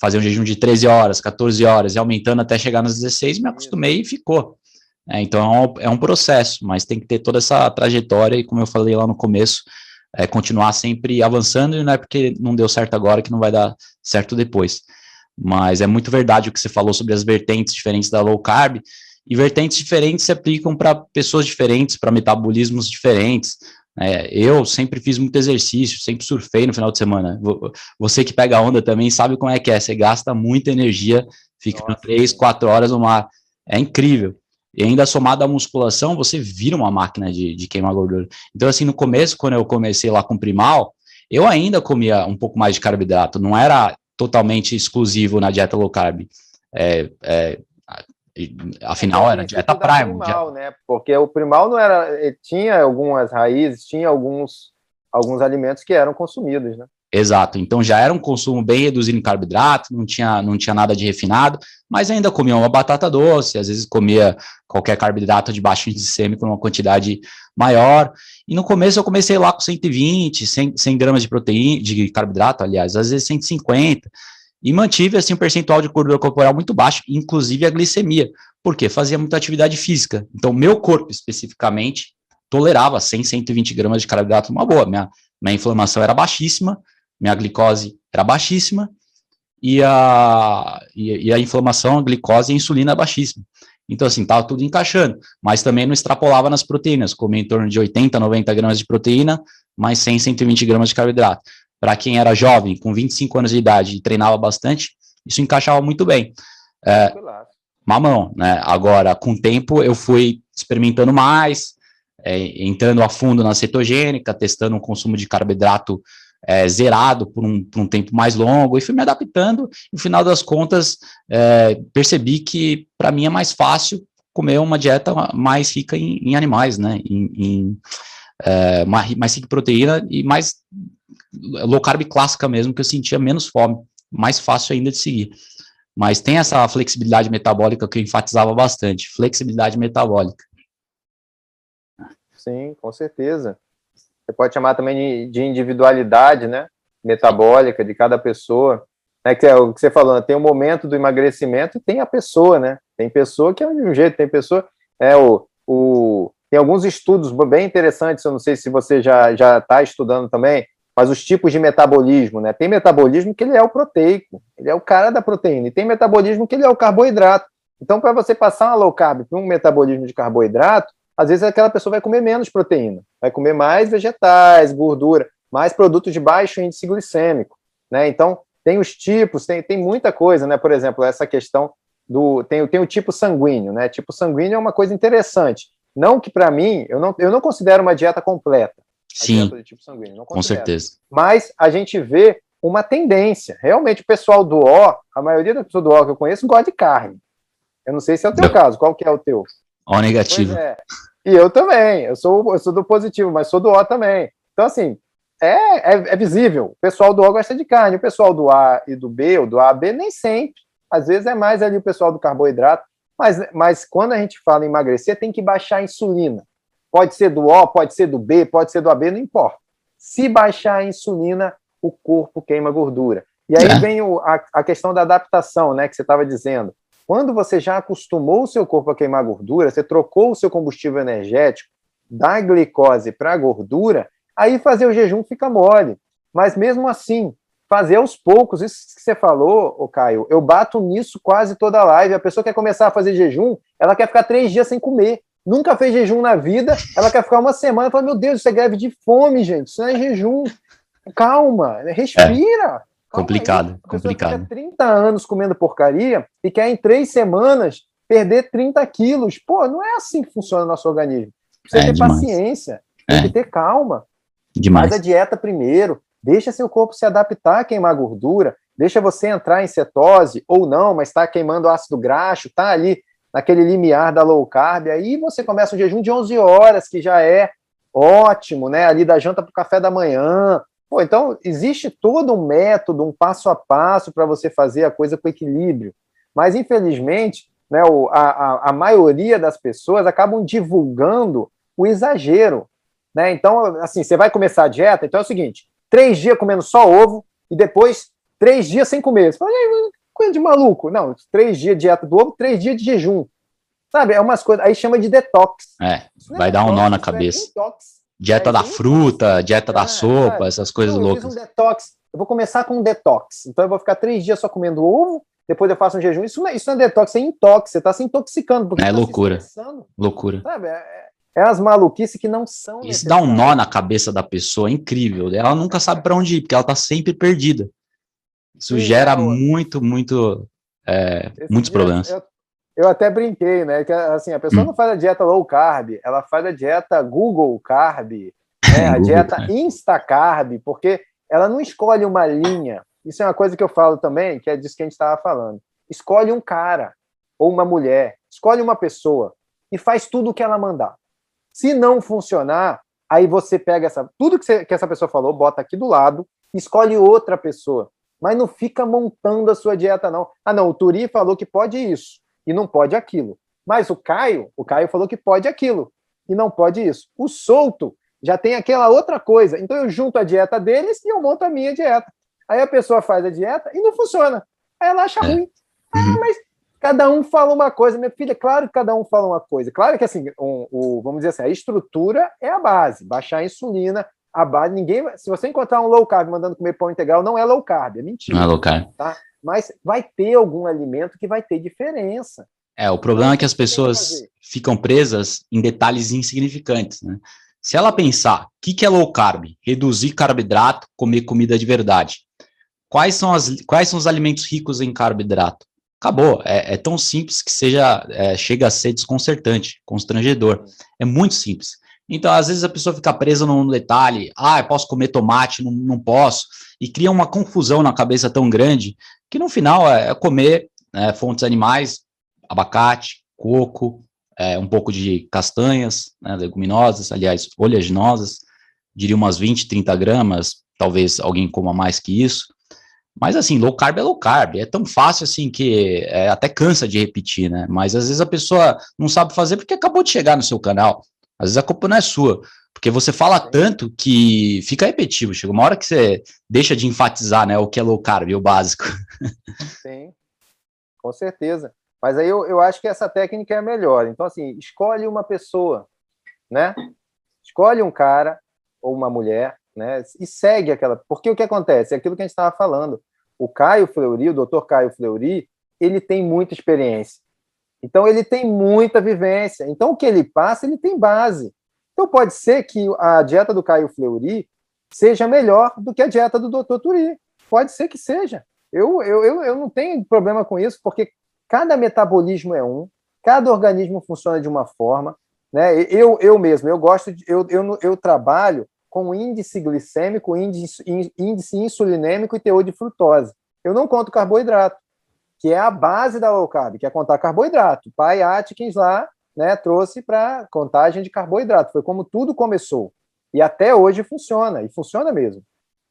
fazer um jejum de 13 horas, 14 horas, e aumentando até chegar nas 16, me acostumei e ficou. É, então é um, é um, processo, mas tem que ter toda essa trajetória, e como eu falei lá no começo, é continuar sempre avançando, e não é porque não deu certo agora que não vai dar certo depois. mas é muito verdade o que você falou sobre as vertentes diferentes da low carb, e vertentes diferentes se aplicam para pessoas diferentes, para metabolismos diferentes. É, eu sempre fiz muito exercício, sempre surfei no final de semana. Você que pega onda também sabe como é que é. Você gasta muita energia, fica Nossa, três, quatro horas no mar. É incrível. E ainda somado à musculação, você vira uma máquina de, de queimar gordura. Então, assim, no começo, quando eu comecei lá com primal, eu ainda comia um pouco mais de carboidrato. Não era totalmente exclusivo na dieta low carb. É, é, afinal, era dieta prime. Primal, dieta... né? Porque o primal não era. Tinha algumas raízes, tinha alguns, alguns alimentos que eram consumidos, né? Exato. Então já era um consumo bem reduzido em carboidrato, não tinha, não tinha nada de refinado, mas ainda comia uma batata doce, às vezes comia qualquer carboidrato de baixo índice glicêmico numa quantidade maior. E no começo eu comecei lá com 120, 100, 100 gramas de proteína, de carboidrato, aliás, às vezes 150, e mantive assim um percentual de gordura corporal muito baixo, inclusive a glicemia, porque fazia muita atividade física. Então, meu corpo especificamente tolerava 100, 120 gramas de carboidrato uma boa. Minha, minha inflamação era baixíssima, minha glicose era baixíssima e a, e, e a inflamação, a glicose e a insulina é baixíssima. Então, assim, estava tudo encaixando, mas também não extrapolava nas proteínas, comia em torno de 80, 90 gramas de proteína, mais 100, 120 gramas de carboidrato. Para quem era jovem, com 25 anos de idade e treinava bastante, isso encaixava muito bem. É, mamão, né? Agora, com o tempo, eu fui experimentando mais, é, entrando a fundo na cetogênica, testando um consumo de carboidrato é, zerado por um, por um, tempo mais longo, e fui me adaptando, no final das contas, é, percebi que para mim é mais fácil comer uma dieta mais rica em, em animais, né, em, em é, mais rica em proteína e mais low carb clássica mesmo, que eu sentia menos fome, mais fácil ainda de seguir. Mas tem essa flexibilidade metabólica que eu enfatizava bastante, flexibilidade metabólica. Sim, com certeza. Você pode chamar também de, individualidade, né? Metabólica de cada pessoa. É que é o que você falou, né? tem o momento do emagrecimento e tem a pessoa, né? Tem pessoa que é de um jeito, tem pessoa. É, o, o, tem alguns estudos bem interessantes, eu não sei se você já já está estudando também, mas os tipos de metabolismo, né? Tem metabolismo que ele é o proteico, ele é o cara da proteína, e tem metabolismo que ele é o carboidrato. Então, para você passar uma low carb para um metabolismo de carboidrato, às vezes aquela pessoa vai comer menos proteína, vai comer mais vegetais, gordura, mais produtos de baixo índice glicêmico, né? Então, tem os tipos, tem, tem muita coisa, né? Por exemplo, essa questão do. Tem, tem o tipo sanguíneo, né? Tipo sanguíneo é uma coisa interessante. Não que para mim, eu não, eu não considero uma dieta completa. Sim. Dieta tipo sanguíneo, com certeza. Mas a gente vê uma tendência. Realmente, o pessoal do O, a maioria das pessoas do O que eu conheço gosta de carne. Eu não sei se é o teu não. caso, qual que é o teu? O negativo. É. E eu também, eu sou, eu sou do positivo, mas sou do O também. Então, assim, é, é, é, visível. O pessoal do O gosta de carne, o pessoal do A e do B, ou do A B, nem sempre. Às vezes é mais ali o pessoal do carboidrato. Mas, mas quando a gente fala em emagrecer, tem que baixar a insulina. Pode ser do O, pode ser do B, pode ser do AB, não importa. Se baixar a insulina, o corpo queima gordura. E aí é. vem o, a, a questão da adaptação, né, que você estava dizendo. Quando você já acostumou o seu corpo a queimar gordura, você trocou o seu combustível energético da glicose para gordura, aí fazer o jejum fica mole. Mas mesmo assim, fazer aos poucos, isso que você falou, o Caio, eu bato nisso quase toda a live. A pessoa quer começar a fazer jejum, ela quer ficar três dias sem comer. Nunca fez jejum na vida, ela quer ficar uma semana e fala: Meu Deus, isso é greve de fome, gente, isso não é jejum. Calma, respira. É. Complicado, aí, complicado. Fica 30 anos comendo porcaria e quer em três semanas perder 30 quilos. Pô, não é assim que funciona o nosso organismo. Precisa é, ter demais. paciência, tem é. que ter calma. Demais. Faz a dieta primeiro, deixa seu corpo se adaptar a queimar gordura, deixa você entrar em cetose ou não, mas está queimando ácido graxo, está ali naquele limiar da low carb, aí você começa um jejum de 11 horas, que já é ótimo, né? Ali da janta para o café da manhã, Pô, então, existe todo um método, um passo a passo para você fazer a coisa com equilíbrio. Mas, infelizmente, né, o, a, a, maioria das pessoas acabam divulgando o exagero. Né? Então, assim, você vai começar a dieta, então é o seguinte: três dias comendo só ovo e depois três dias sem comer. Você fala, coisa de maluco. Não, três dias de dieta do ovo, três dias de jejum. Sabe? É umas coisas. Aí chama de detox. É, vai dar um nó na é cabeça. É Dieta da fruta, dieta da é, sopa, essas coisas loucas. Eu fiz um detox. eu vou começar com um detox. Então eu vou ficar três dias só comendo ovo, depois eu faço um jejum. Isso não é, isso não é detox, é intox. Você está se intoxicando. Porque é tá loucura. Loucura. Sabe? É, é as maluquices que não são. Isso dá um nó na cabeça da pessoa, é incrível. Ela nunca sabe para onde ir, porque ela está sempre perdida. Isso Sim, gera é, muito, muito, é, muitos problemas. Eu, eu, até brinquei, né? Que assim, a pessoa hum. não faz a dieta low carb, ela faz a dieta Google Carb, né, a dieta Insta Carb, porque ela não escolhe uma linha. Isso é uma coisa que eu falo também, que é disso que a gente estava falando. Escolhe um cara ou uma mulher, escolhe uma pessoa e faz tudo o que ela mandar. Se não funcionar, aí você pega essa tudo que, você, que essa pessoa falou, bota aqui do lado, escolhe outra pessoa. Mas não fica montando a sua dieta, não. Ah, não, o Turi falou que pode isso e não pode aquilo. Mas o Caio, o Caio falou que pode aquilo e não pode isso. O Solto já tem aquela outra coisa. Então eu junto a dieta deles e eu monto a minha dieta. Aí a pessoa faz a dieta e não funciona. Aí ela acha é. ruim. Ah, uhum. mas cada um fala uma coisa. Minha filha, claro que cada um fala uma coisa. Claro que assim, um, vamos dizer assim, a estrutura é a base. Baixar a insulina, a base. Ninguém, se você encontrar um low carb mandando comer pão integral, não é low carb, é mentira. Não é low carb. Tá? Mas vai ter algum alimento que vai ter diferença. É, o problema é que as pessoas ficam presas em detalhes insignificantes, né? Se ela pensar, o que, que é low carb? Reduzir carboidrato, comer comida de verdade. Quais são, as, quais são os alimentos ricos em carboidrato? Acabou. É, é tão simples que seja é, chega a ser desconcertante, constrangedor. É muito simples. Então, às vezes a pessoa fica presa num detalhe, ah, eu posso comer tomate, não, não posso, e cria uma confusão na cabeça tão grande que no final é, é comer é, fontes animais, abacate, coco, é, um pouco de castanhas, né, leguminosas, aliás, oleaginosas, diria umas 20, 30 gramas, talvez alguém coma mais que isso. Mas assim, low carb é low carb, é tão fácil assim que é, até cansa de repetir, né? Mas às vezes a pessoa não sabe fazer porque acabou de chegar no seu canal. Às vezes a culpa não é sua, porque você fala tanto que fica repetitivo. Chega uma hora que você deixa de enfatizar, né, o que é low carb, o básico. Sim, com certeza. Mas aí eu, eu acho que essa técnica é a melhor. Então, assim, escolhe uma pessoa, né? Escolhe um cara ou uma mulher, né? E segue aquela. Porque o que acontece? É aquilo que a gente estava falando. O Caio Fleury, o doutor Caio Fleury, ele tem muita experiência. Então, ele tem muita vivência. Então, o que ele passa, ele tem base. Então, pode ser que a dieta do Caio Fleury seja melhor do que a dieta do doutor Turi. Pode ser que seja. Eu, eu, eu, eu não tenho problema com isso, porque Cada metabolismo é um, cada organismo funciona de uma forma. Né? Eu, eu mesmo, eu gosto de, eu, eu, eu trabalho com índice glicêmico, índice, índice insulinêmico e teor de frutose. Eu não conto carboidrato, que é a base da low carb, que é contar carboidrato. O pai Atkins lá né, trouxe para contagem de carboidrato. Foi como tudo começou. E até hoje funciona, e funciona mesmo.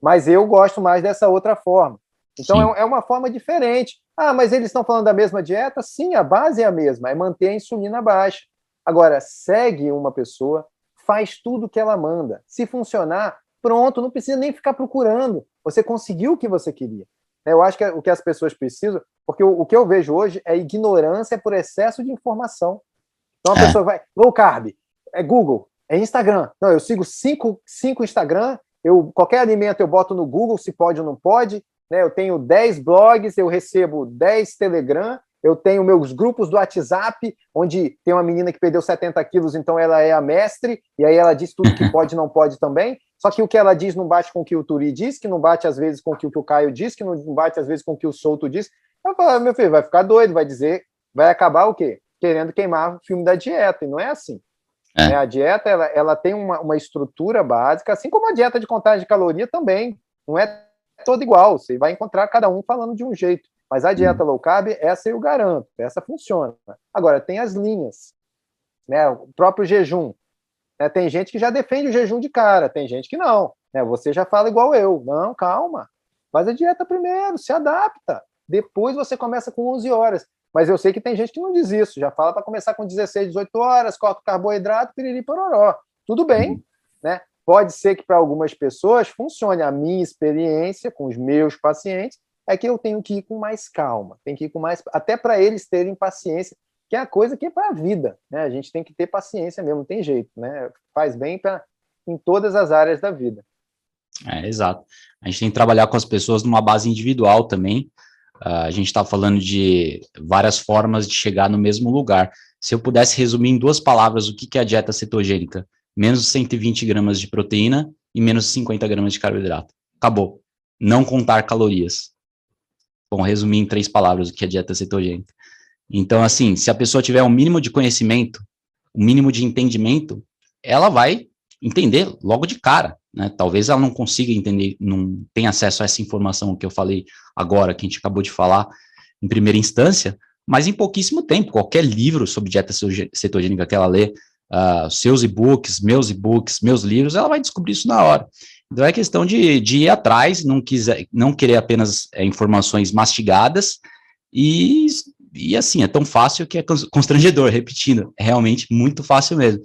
Mas eu gosto mais dessa outra forma. Então é, é, uma forma diferente. Ah, mas eles estão falando da mesma dieta? Sim, a base é a mesma, é manter a insulina baixa. Agora, segue uma pessoa, faz tudo que ela manda. Se funcionar, pronto, não precisa nem ficar procurando. Você conseguiu o que você queria. Eu acho que é o que as pessoas precisam, porque o, o que eu vejo hoje é ignorância por excesso de informação. Então a é. pessoa vai, low carb, é Google, é Instagram. Não, eu sigo cinco, cinco Instagram, eu, qualquer alimento eu boto no Google se pode ou não pode, né? Eu tenho 10 blogs, eu recebo 10 Telegram, eu tenho meus grupos do WhatsApp, onde tem uma menina que perdeu 70 quilos, então ela é a mestre, e aí ela diz tudo que pode e não pode também. Só que o que ela diz não bate com o que o Turi diz, que não bate às vezes com o que o Caio diz, que não bate às vezes com o que o Souto diz. Eu falo, ah, meu filho, vai ficar doido, vai dizer, vai acabar o quê? Querendo queimar o filme da dieta, e não é assim. É. Né? A dieta, ela, ela tem uma, uma estrutura básica, assim como a dieta de contagem de caloria também. Não é toda igual, você vai encontrar cada um falando de um jeito. Mas a dieta hum. low carb, essa eu garanto, essa funciona. Agora, tem as linhas, né? O próprio jejum. Né? Tem gente que já defende o jejum de cara, tem gente que não. Né? Você já fala igual eu. Não, calma. Faz a dieta primeiro, se adapta. Depois você começa com 11 horas. Mas eu sei que tem gente que não diz isso, já fala para começar com 16, 18 horas, corta o carboidrato, piriri pororó. Tudo bem, hum. né? Pode ser que para algumas pessoas funcione. A minha experiência com os meus pacientes é que eu tenho que ir com mais calma, tem que ir com mais, até para eles terem paciência, que é a coisa que é para a vida, né? A gente tem que ter paciência mesmo, tem jeito, né? Faz bem para em todas as áreas da vida. É, exato. A gente tem que trabalhar com as pessoas numa base individual também. Uh, a gente está falando de várias formas de chegar no mesmo lugar. Se eu pudesse resumir em duas palavras o que, que é a dieta cetogênica, menos 120 gramas de proteína e menos 50 gramas de carboidrato. Acabou. Não contar calorias. Bom, resumir em três palavras o que é dieta cetogênica. Então, assim, se a pessoa tiver um mínimo de conhecimento, um mínimo de entendimento, ela vai entender logo de cara, né? Talvez ela não consiga entender, não tenha acesso a essa informação que eu falei agora, que a gente acabou de falar em primeira instância, mas em pouquíssimo tempo, qualquer livro sobre dieta cetogênica que ela lê, uh, seus e-books, meus e-books, meus livros, ela vai descobrir isso na hora. Então é questão de, de ir atrás, não, quiser, não querer apenas é, informações mastigadas e, e assim, é tão fácil que é constrangedor, repetindo, é realmente muito fácil mesmo.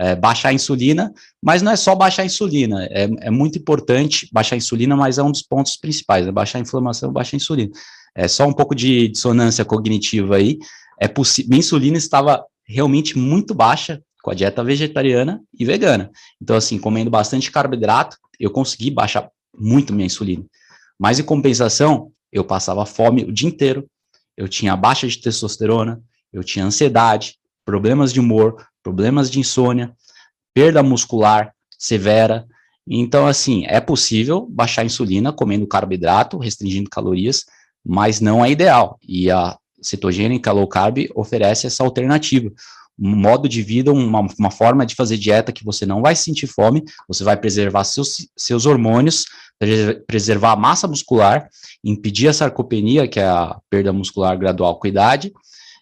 É, baixar a insulina, mas não é só baixar a insulina, é, é muito importante baixar a insulina, mas é um dos pontos principais, é baixar a inflamação, baixar a insulina. É só um pouco de dissonância cognitiva aí, é possível, minha insulina estava realmente muito baixa com a dieta vegetariana e vegana. Então, assim, comendo bastante carboidrato, eu consegui baixar muito minha insulina. Mas, em compensação, eu passava fome o dia inteiro, eu tinha baixa de testosterona, eu tinha ansiedade, problemas de humor, problemas de insônia, perda muscular severa. Então, assim, é possível baixar a insulina comendo carboidrato, restringindo calorias, mas não é ideal. E a cetogênica low carb oferece essa alternativa um modo de vida, uma, uma forma de fazer dieta que você não vai sentir fome, você vai preservar seus, seus hormônios, preservar a massa muscular, impedir a sarcopenia, que é a perda muscular gradual com a idade,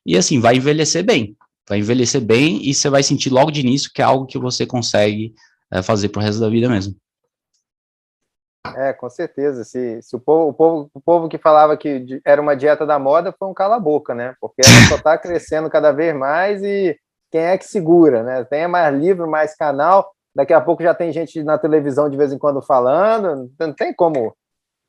e assim, vai envelhecer bem. Vai envelhecer bem e você vai sentir logo de início que é algo que você consegue é, fazer pro resto da vida mesmo. É, com certeza. Se, se o, povo, o, povo, o povo que falava que era uma dieta da moda foi um cala-boca, né? Porque ela só está crescendo cada vez mais e quem é que segura, né? Tem mais livro, mais canal. Daqui a pouco já tem gente na televisão de vez em quando falando. Não tem como.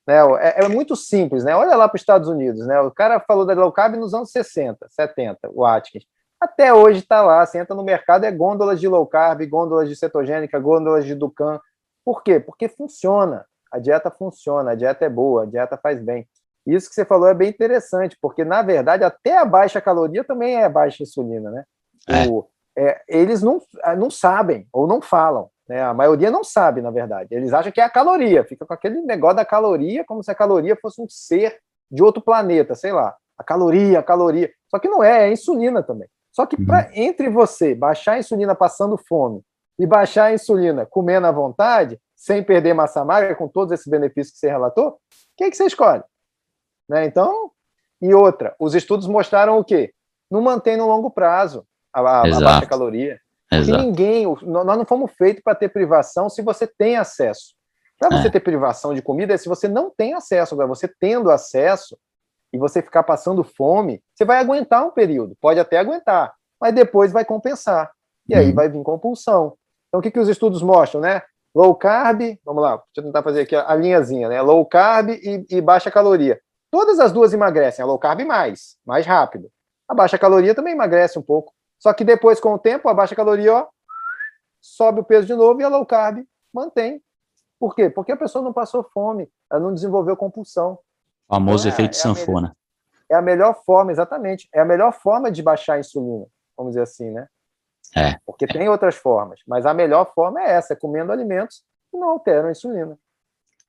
Né? É, é muito simples, né? Olha lá para os Estados Unidos, né? O cara falou da low carb nos anos 60, 70, o Atkins. Até hoje está lá, você entra no mercado, é gôndolas de low carb, gôndolas de cetogênica, gôndolas de Ducan. Por quê? Porque funciona. A dieta funciona, a dieta é boa, a dieta faz bem. Isso que você falou é bem interessante, porque, na verdade, até a baixa caloria também é baixa insulina, né? É. O, é, eles não, ah, não sabem ou não falam. Né? A maioria não sabe, na verdade. Eles acham que é a caloria, fica com aquele negócio da caloria, como se a caloria fosse um ser de outro planeta, sei lá. A caloria, a caloria. Só que não é, é a insulina também. Só que pra, uhum. entre você baixar a insulina passando fome e baixar a insulina comendo à vontade, sem perder massa magra, com todos esses benefícios que você relatou, o que, é que você escolhe? Né? Então, e outra, os estudos mostraram o quê? Não mantém no longo prazo a, a baixa caloria. Porque ninguém, nós não fomos feitos para ter privação se você tem acesso. Para você é. ter privação de comida é se você não tem acesso. Agora, você tendo acesso e você ficar passando fome, você vai aguentar um período, pode até aguentar, mas depois vai compensar. E aí uhum. vai vir compulsão. Então, o que, que os estudos mostram, né? Low carb, vamos lá, deixa eu tentar fazer aqui a linhazinha, né? Low carb e, e baixa caloria. Todas as duas emagrecem, a low carb mais, mais rápido. A baixa caloria também emagrece um pouco. Só que depois, com o tempo, a baixa caloria ó, sobe o peso de novo e a low carb mantém. Por quê? Porque a pessoa não passou fome, ela não desenvolveu compulsão. O famoso então, efeito é, sanfona. É a melhor forma, exatamente. É a melhor forma de baixar a insulina, vamos dizer assim, né? É. Porque tem outras formas, mas a melhor forma é essa, é comendo alimentos que não alteram a insulina.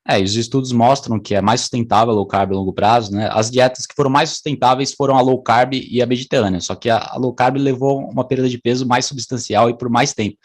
É, os estudos mostram que é mais sustentável a low carb a longo prazo, né? As dietas que foram mais sustentáveis foram a low carb e a mediterrânea, só que a, a low carb levou uma perda de peso mais substancial e por mais tempo.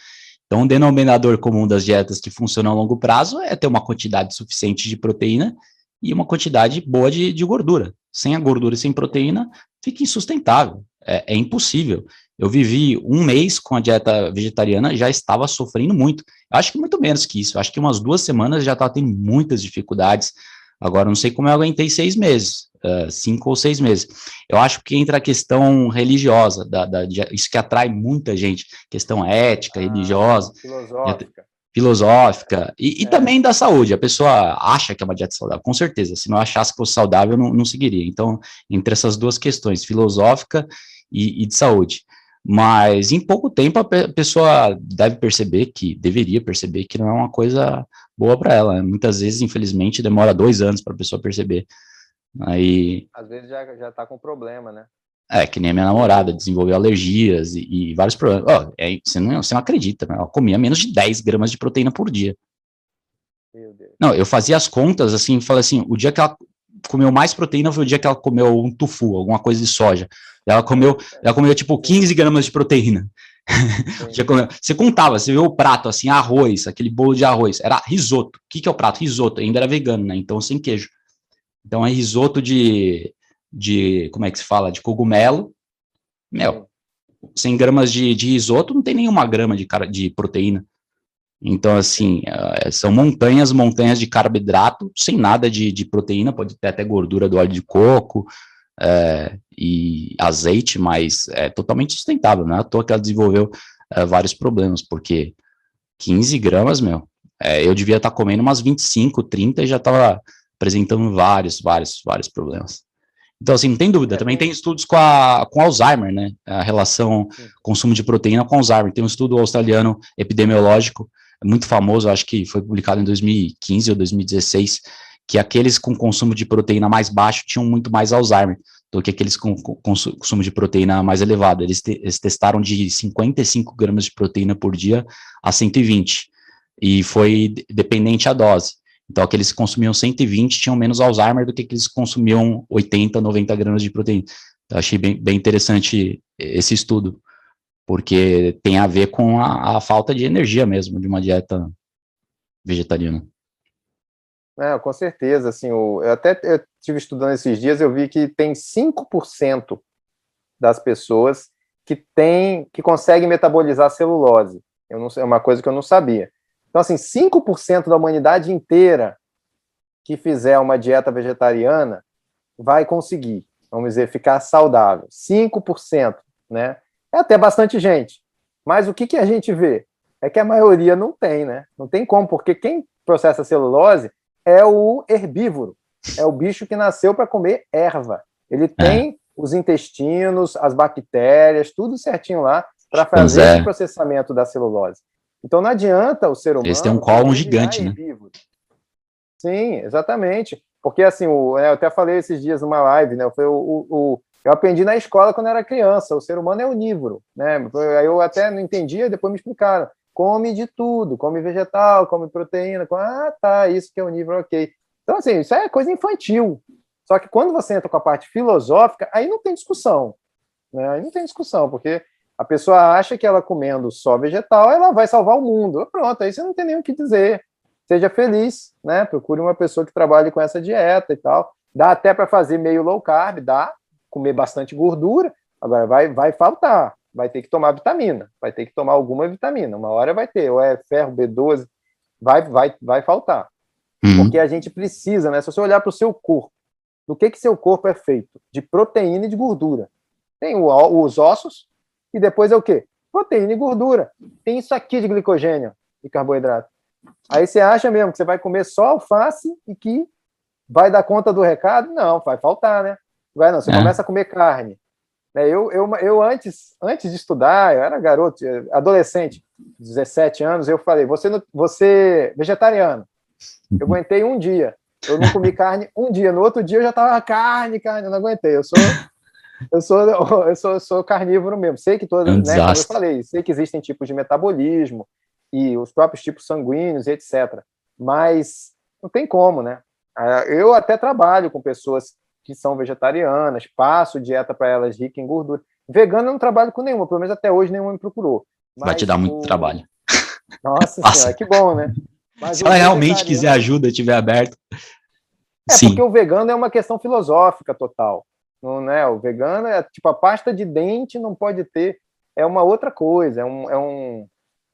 Então, o denominador comum das dietas que funcionam a longo prazo é ter uma quantidade suficiente de proteína e uma quantidade boa de, de gordura. Sem a gordura e sem proteína, fica insustentável. É, é impossível. Eu vivi um mês com a dieta vegetariana, já estava sofrendo muito. Acho que muito menos que isso. Acho que umas duas semanas já estava tendo muitas dificuldades. Agora, não sei como eu aguentei seis meses, uh, cinco ou seis meses. Eu acho que entra a questão religiosa, da, da, isso que atrai muita gente, questão ética, ah, religiosa. Filosófica. Filosófica e, e é. também da saúde. A pessoa acha que é uma dieta saudável, com certeza. Se não achasse que fosse saudável, não, não seguiria. Então, entre essas duas questões, filosófica e, e de saúde. Mas em pouco tempo a pessoa deve perceber que, deveria perceber que não é uma coisa boa para ela. Muitas vezes, infelizmente, demora dois anos para a pessoa perceber. Aí. Às vezes já, já tá com problema, né? É, que nem a minha namorada, desenvolveu alergias e, e vários problemas. Oh, é, você, não, você não acredita, né? Ela comia menos de 10 gramas de proteína por dia. Não, eu fazia as contas assim, falei assim, o dia que ela comeu mais proteína foi o dia que ela comeu um tofu, alguma coisa de soja. Ela comeu, ela comeu tipo 15 gramas de proteína. você contava, você viu o prato assim, arroz, aquele bolo de arroz, era risoto. O que, que é o prato? Risoto, ainda era vegano, né? Então sem queijo. Então é risoto de, de como é que se fala? De cogumelo. Meu, 100 gramas de, de risoto não tem nenhuma grama de, de proteína. Então, assim, uh, são montanhas, montanhas de carboidrato, sem nada de, de proteína, pode ter até gordura do óleo de coco é, e azeite, mas é totalmente sustentável, não é à toa que ela desenvolveu é, vários problemas, porque 15 gramas, meu, é, eu devia estar tá comendo umas 25, 30 e já estava apresentando vários, vários, vários problemas. Então, assim, não tem dúvida. Também tem estudos com, a, com Alzheimer, né? A relação consumo de proteína com Alzheimer. Tem um estudo australiano epidemiológico muito famoso, acho que foi publicado em 2015 ou 2016, que aqueles com consumo de proteína mais baixo tinham muito mais Alzheimer do que aqueles com, consumo de proteína mais elevado. Eles, te, eles testaram de 55 gramas de proteína por dia a 120, e foi dependente a dose. Então, aqueles que consumiam 120 tinham menos Alzheimer do que aqueles que consumiam 80, 90 gramas de proteína. Então, achei bem, bem interessante esse estudo porque tem a ver com a, a falta de energia mesmo de uma dieta vegetariana. É, com certeza, assim, o, eu até eu estive estudando esses dias, eu vi que tem 5% das pessoas que tem, que conseguem metabolizar celulose. Eu não, é uma coisa que eu não sabia. Então, assim, 5% da humanidade inteira que fizer uma dieta vegetariana vai conseguir, vamos dizer, ficar saudável. 5%, né? É até bastante gente. Mas o que, que a gente vê? É que a maioria não tem, né? Não tem como, porque quem processa celulose é o herbívoro. É o bicho que nasceu para comer erva. Ele é. tem é. os intestinos, as bactérias, tudo certinho lá para fazer é. o processamento da celulose. Então não adianta o ser humano. Eles têm um colo gigante, né? Sim, exatamente. Porque assim, o, né, eu até falei esses dias numa live, né? Foi o, o, eu aprendi na escola quando era criança, o ser humano é onívoro, né? Aí eu até não entendia, depois me explicaram. Come de tudo, come vegetal, come proteína, come... ah, tá, isso que é onívoro, ok. Então, assim, isso é coisa infantil. Só que quando você entra com a parte filosófica, aí não tem discussão. Né? Aí não tem discussão, porque a pessoa acha que ela comendo só vegetal, ela vai salvar o mundo. Pronto, aí você não tem nem o que dizer. Seja feliz, né? Procure uma pessoa que trabalhe com essa dieta e tal. Dá até para fazer meio low carb, dá, comer bastante gordura, agora vai, vai faltar, vai ter que tomar vitamina, vai ter que tomar alguma vitamina, uma hora vai ter, ou é ferro, B12, vai, vai, vai faltar. Uhum. Porque a gente precisa, né? Se você olhar para o seu corpo, do que que seu corpo é feito? De proteína e de gordura. Tem o, os ossos, e depois é o quê? Proteína e gordura. Tem isso aqui de glicogênio e carboidrato. Aí você acha mesmo que você vai comer só alface e que vai dar conta do recado? Não, vai faltar, né? Vai não, você é. começa a comer carne. Né, eu, eu, eu antes, antes de estudar, eu era garoto, adolescente, 17 anos, eu falei, você, você vegetariano. Eu aguentei um dia. Eu não comi carne um dia. No outro dia eu já estava carne, carne, eu não aguentei. Eu sou eu sou eu sou, eu sou carnívoro mesmo. Sei que todas, é né, como eu falei, sei que existem tipos de metabolismo e os próprios tipos sanguíneos, etc. Mas não tem como, né? Ah, eu até trabalho com pessoas que são vegetarianas, passo dieta para elas rica em gordura. Vegano eu não trabalho com nenhuma, pelo menos até hoje nenhuma me procurou. Mas Vai te dar o... muito trabalho. Nossa senhora, que bom, né? Mas Se ela realmente quiser ajuda, estiver aberto. É, Sim. porque o vegano é uma questão filosófica total. Não, né? O vegano é tipo a pasta de dente não pode ter. É uma outra coisa, é, um, é, um,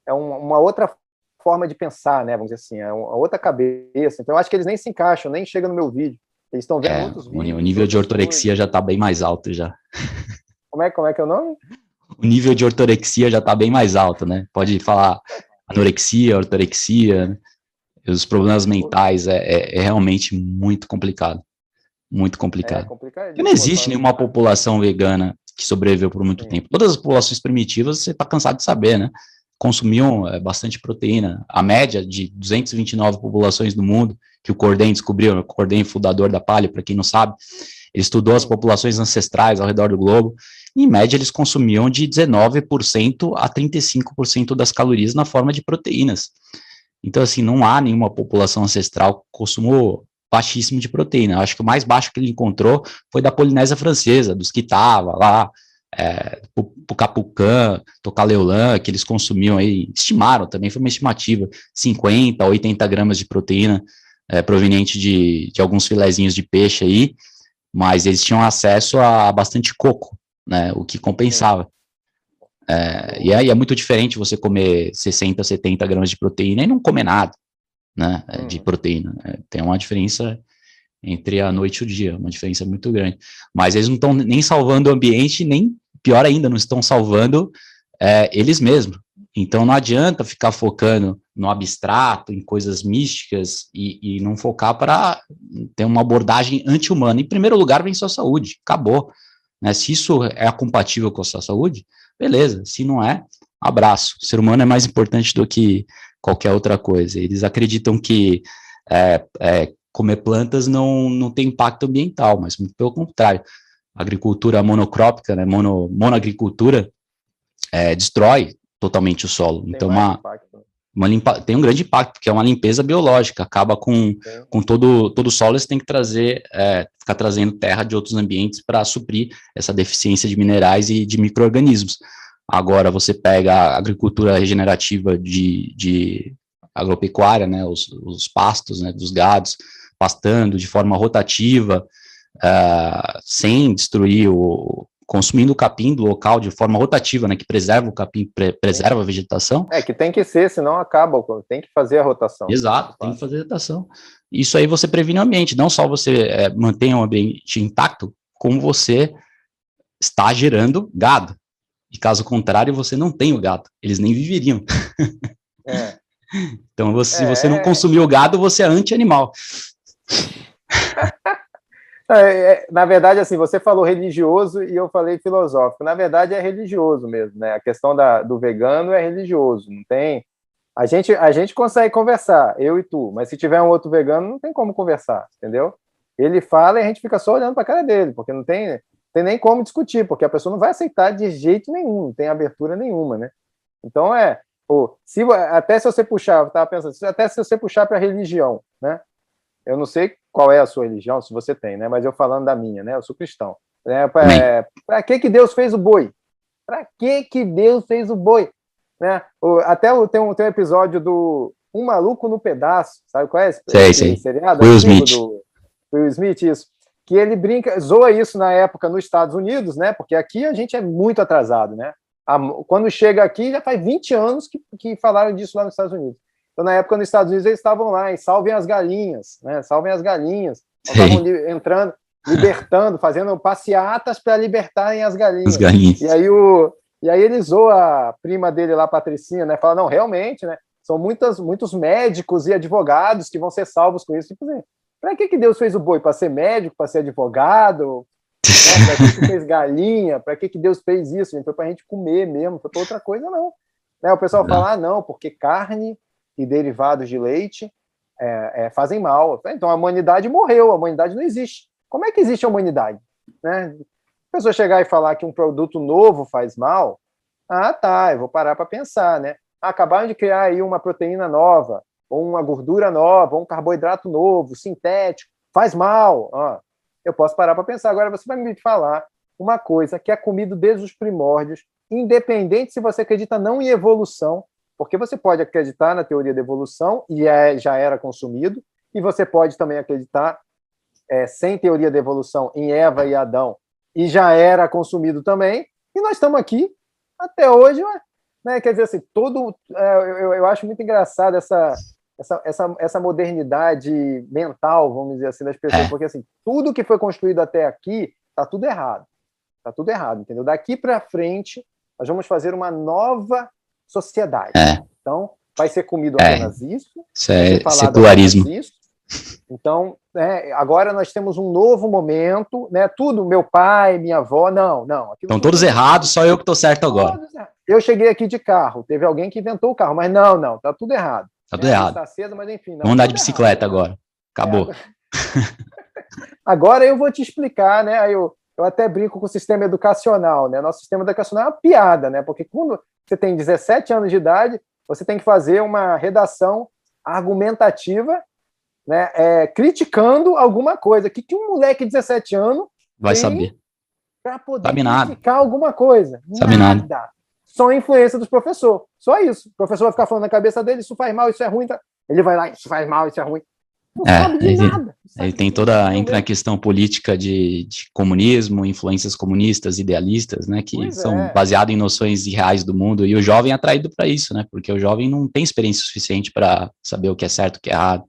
é uma outra forma de pensar, né? Vamos dizer assim, é uma outra cabeça. Então eu acho que eles nem se encaixam, nem chegam no meu vídeo. Eles estão vendo é, muitos vídeos. O nível de ortorexia já está bem mais alto já. Como é, como é que é o nome? O nível de ortorexia já está bem mais alto, né? Pode falar anorexia, ortorexia, né? os problemas mentais é, é, é, realmente muito complicado. Muito complicado. É, não existe nenhuma população vegana que sobreviveu por muito Sim. tempo. Todas as populações primitivas, você está cansado de saber, né? Consumiam é, bastante proteína. A média de 229 populações do mundo, que o Corden descobriu, o Corden fundador da palha, para quem não sabe, ele estudou as populações ancestrais ao redor do globo, em média eles consumiam de 19% a 35% das calorias na forma de proteínas. Então, assim, não há nenhuma população ancestral que consumou baixíssimo de proteína. Acho que o mais baixo que ele encontrou foi da Polinésia Francesa, dos que estava lá, é, Pucapucã, Tocaleulã, que eles consumiam aí, estimaram também, foi uma estimativa, 50 a 80 gramas de proteína é, proveniente de, de alguns filezinhos de peixe aí, mas eles tinham acesso a bastante coco, né, o que compensava. É, e aí é muito diferente você comer 60, 70 gramas de proteína e não comer nada né, hum. de proteína. É, tem uma diferença entre a noite e o dia, uma diferença muito grande. Mas eles não estão nem salvando o ambiente, nem, pior ainda, não estão salvando é, eles mesmos. Então não adianta ficar focando no abstrato, em coisas místicas e, e não focar para ter uma abordagem anti-humana. Em primeiro lugar, vem sua saúde, acabou. Né? Se isso é compatível com a sua saúde, beleza. Se não é, abraço. O ser humano é mais importante do que qualquer outra coisa. Eles acreditam que é, é, comer plantas não, não tem impacto ambiental, mas muito pelo contrário. A agricultura monocrópica, né, mono, monoagricultura, é, destrói totalmente o solo. Tem então, uma, uma limpa, tem um grande impacto, porque é uma limpeza biológica, acaba com, com todo, todo o solo, você tem que trazer, é, ficar trazendo terra de outros ambientes para suprir essa deficiência de minerais e de micro-organismos. Agora você pega a agricultura regenerativa de, de agropecuária, né, os, os pastos né, dos gados, pastando de forma rotativa, uh, sem destruir o, consumindo o capim do local de forma rotativa, né, que preserva o capim, pre preserva a vegetação. É, que tem que ser, senão acaba, tem que fazer a rotação. Exato, tem que fazer a rotação. Isso aí você previne o ambiente, não só você é, mantém o ambiente intacto, como você está gerando gado. E caso contrário, você não tem o gado. Eles nem viveriam. É. então, você, se você não é. consumir o gado, você é anti-animal. É, é, na verdade, assim, você falou religioso e eu falei filosófico. Na verdade, é religioso mesmo, né? A questão da, do vegano é religioso, não tem. A gente, a gente consegue conversar, eu e tu, mas se tiver um outro vegano, não tem como conversar, entendeu? Ele fala e a gente fica só olhando para a cara dele, porque não tem, tem nem como discutir, porque a pessoa não vai aceitar de jeito nenhum, não tem abertura nenhuma, né? Então é, pô, se, até se você puxar, eu tava pensando, até se você puxar para a religião, né? Eu não sei qual é a sua religião, se você tem, né? Mas eu falando da minha, né? Eu sou cristão. É, para é, que que Deus fez o boi? Para que que Deus fez o boi? Né? O, até o, tem, um, tem um episódio do Um Maluco no Pedaço, sabe qual é esse? Sei, sei. Seriado? Will Smith. Do, Will Smith, isso que ele brinca, zoa isso na época nos Estados Unidos, né? Porque aqui a gente é muito atrasado, né? quando chega aqui, já faz 20 anos que, que falaram disso lá nos Estados Unidos. Então, na época nos Estados Unidos, eles estavam lá, e salvem as galinhas, né? Salvem as galinhas. Estavam entrando, libertando, fazendo passeatas para libertarem as galinhas. as galinhas. E aí o e aí ele zoa a prima dele lá, Patricinha, né? Fala, não, realmente, né? São muitas, muitos médicos e advogados que vão ser salvos com isso. Tipo assim, para que, que Deus fez o boi? Para ser médico, para ser advogado? Né? Para que, que fez galinha? Para que, que Deus fez isso? Foi para a gente comer mesmo, foi para outra coisa, não. Né? O pessoal não. fala, ah, não, porque carne e derivados de leite é, é, fazem mal. Então a humanidade morreu, a humanidade não existe. Como é que existe a humanidade? Né? A pessoa chegar e falar que um produto novo faz mal, ah, tá, eu vou parar para pensar, né? Acabaram de criar aí uma proteína nova, ou uma gordura nova, ou um carboidrato novo, sintético, faz mal. Ah, eu posso parar para pensar. Agora você vai me falar uma coisa que é comido desde os primórdios, independente se você acredita não em evolução, porque você pode acreditar na teoria da evolução e é, já era consumido, e você pode também acreditar é, sem teoria da evolução em Eva e Adão e já era consumido também, e nós estamos aqui até hoje, né? Quer dizer assim, todo é, eu, eu acho muito engraçado essa essa, essa, essa modernidade mental, vamos dizer assim, das pessoas, é. porque assim, tudo que foi construído até aqui está tudo errado. Está tudo errado, entendeu? Daqui para frente, nós vamos fazer uma nova sociedade. É. Então, vai ser comido é. apenas isso, isso é secularismo. Isso, Então, né, agora nós temos um novo momento, né? Tudo, meu pai, minha avó, não, não. Estão todos errados, só eu que estou certo agora. Eu cheguei aqui de carro, teve alguém que inventou o carro, mas não, não, tá tudo errado. Tá tudo é, errado. Tá cedo, mas enfim. Não, Vamos andar de bicicleta errado. agora. Acabou. É, agora eu vou te explicar, né? Eu, eu até brinco com o sistema educacional, né? Nosso sistema educacional é uma piada, né? Porque quando você tem 17 anos de idade, você tem que fazer uma redação argumentativa né, é, criticando alguma coisa. O que, que um moleque de 17 anos vai saber? Para poder Sabe criticar nada. alguma coisa. Sabe nada. nada. Só a influência dos professores. Só isso. O professor vai ficar falando na cabeça dele, isso faz mal, isso é ruim. Tá? Ele vai lá, isso faz mal, isso é ruim. Não é, sabe de ele, nada. Ele tem toda, entra na questão política de, de, comunismo, influências comunistas, idealistas, né, que pois são é. baseadas em noções irreais do mundo, e o jovem é atraído para isso, né, porque o jovem não tem experiência suficiente para saber o que é certo, o que é errado.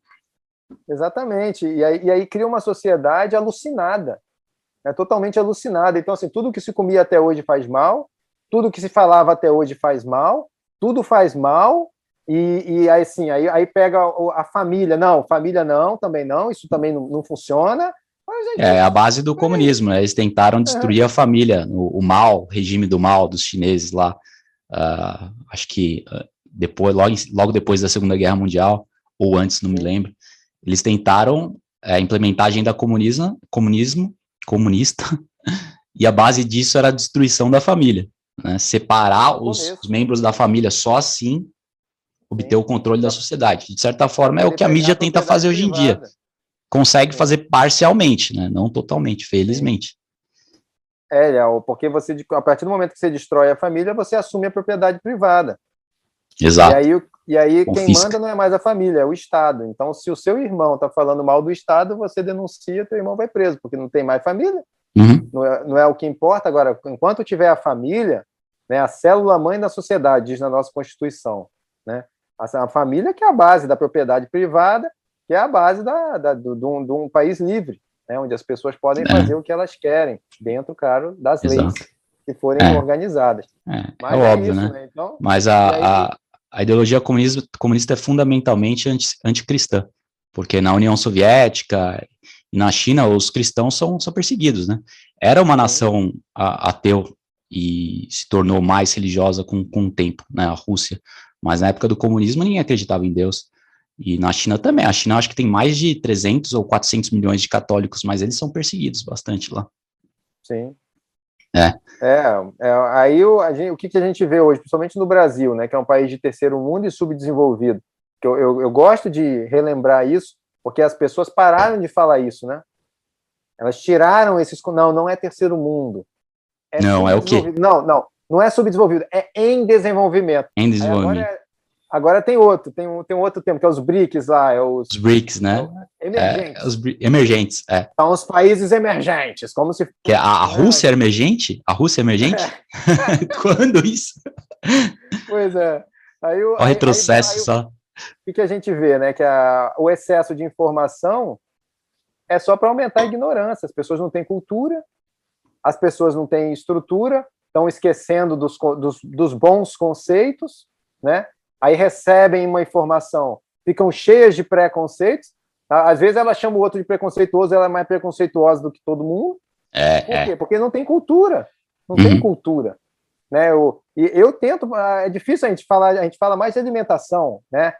Exatamente. E aí, e aí cria uma sociedade alucinada, né? totalmente alucinada. Então, assim, tudo que se comia até hoje faz mal, tudo que se falava até hoje faz mal, tudo faz mal, e, e aí, assim, aí, aí pega a, família. Não, família não, também não, isso também não, não funciona. Gente, é a base do comunismo, né? Eles tentaram destruir é. a família, o, o, mal, o regime do mal dos chineses lá. Uh, acho que uh, depois, logo, logo depois da Segunda Guerra Mundial, ou antes, não me lembro, eles tentaram é, implementar a agenda comunismo, comunismo, comunista, e a base disso era a destruição da família. Né? Separar os, os, membros da família só assim obter o controle da sociedade. De certa forma, é o que a mídia tenta fazer hoje em dia. Consegue fazer parcialmente, né? não totalmente, felizmente. É, porque você, a partir do momento que você destrói a família, você assume a propriedade privada. Exato. E aí, e aí quem manda não é mais a família, é o Estado. Então, se o seu irmão está falando mal do Estado, você denuncia, teu irmão vai preso, porque não tem mais família. Uhum. Não, é, não é o que importa. Agora, enquanto tiver a família, né, a célula mãe da sociedade, diz na nossa Constituição, né, a, a família que é a base da propriedade privada, que é a base da, da do, de, um, de um país livre, né, onde as pessoas podem é. fazer o que elas querem, dentro, claro, das Exato. leis que forem é. organizadas. É, Mas é, é óbvio, isso, né? né? Então, Mas a, aí, a, a ideologia comunista, comunista é fundamentalmente anti, anticristã, porque na União Soviética e na China os cristãos são, são perseguidos, né? Era uma nação ateu e se tornou mais religiosa com, com o tempo, né? A Rússia. Mas na época do comunismo ninguém acreditava em Deus. E na China também. A China acho que tem mais de 300 ou 400 milhões de católicos, mas eles são perseguidos bastante lá. Sim. É. É, é aí o, gente, o que, que, a gente vê hoje, principalmente no Brasil, né, que é um país de terceiro mundo e subdesenvolvido, que eu, eu, eu, gosto de relembrar isso, porque as pessoas pararam de falar isso, né? Elas tiraram esses. Não, não é terceiro mundo. É não, é o quê? Não, não, não é subdesenvolvido, é em desenvolvimento. Em desenvolvimento. Agora, Agora tem outro, tem um, tem um outro termo, que é os BRICS lá. É os, os BRICS, né? É emergentes. É, os emergentes, é. São os países emergentes, como se... Que a, a Rússia é emergente? A Rússia é emergente? É. Quando isso? Pois é. Aí, o, o retrocesso aí, aí, só. O que a gente vê, né? Que a, o excesso de informação é só para aumentar a ignorância. As pessoas não têm cultura, as pessoas não têm estrutura, estão esquecendo dos, dos, dos bons conceitos, né? aí recebem uma informação, ficam cheias de preconceitos. Tá? Às vezes ela chama o outro de preconceituoso, ela é mais preconceituosa do que todo mundo. É, Por quê? É. Porque não tem cultura. Não uhum. tem cultura. Né? Eu, e eu tento, ah, é difícil a gente falar, a gente fala mais de alimentação, né?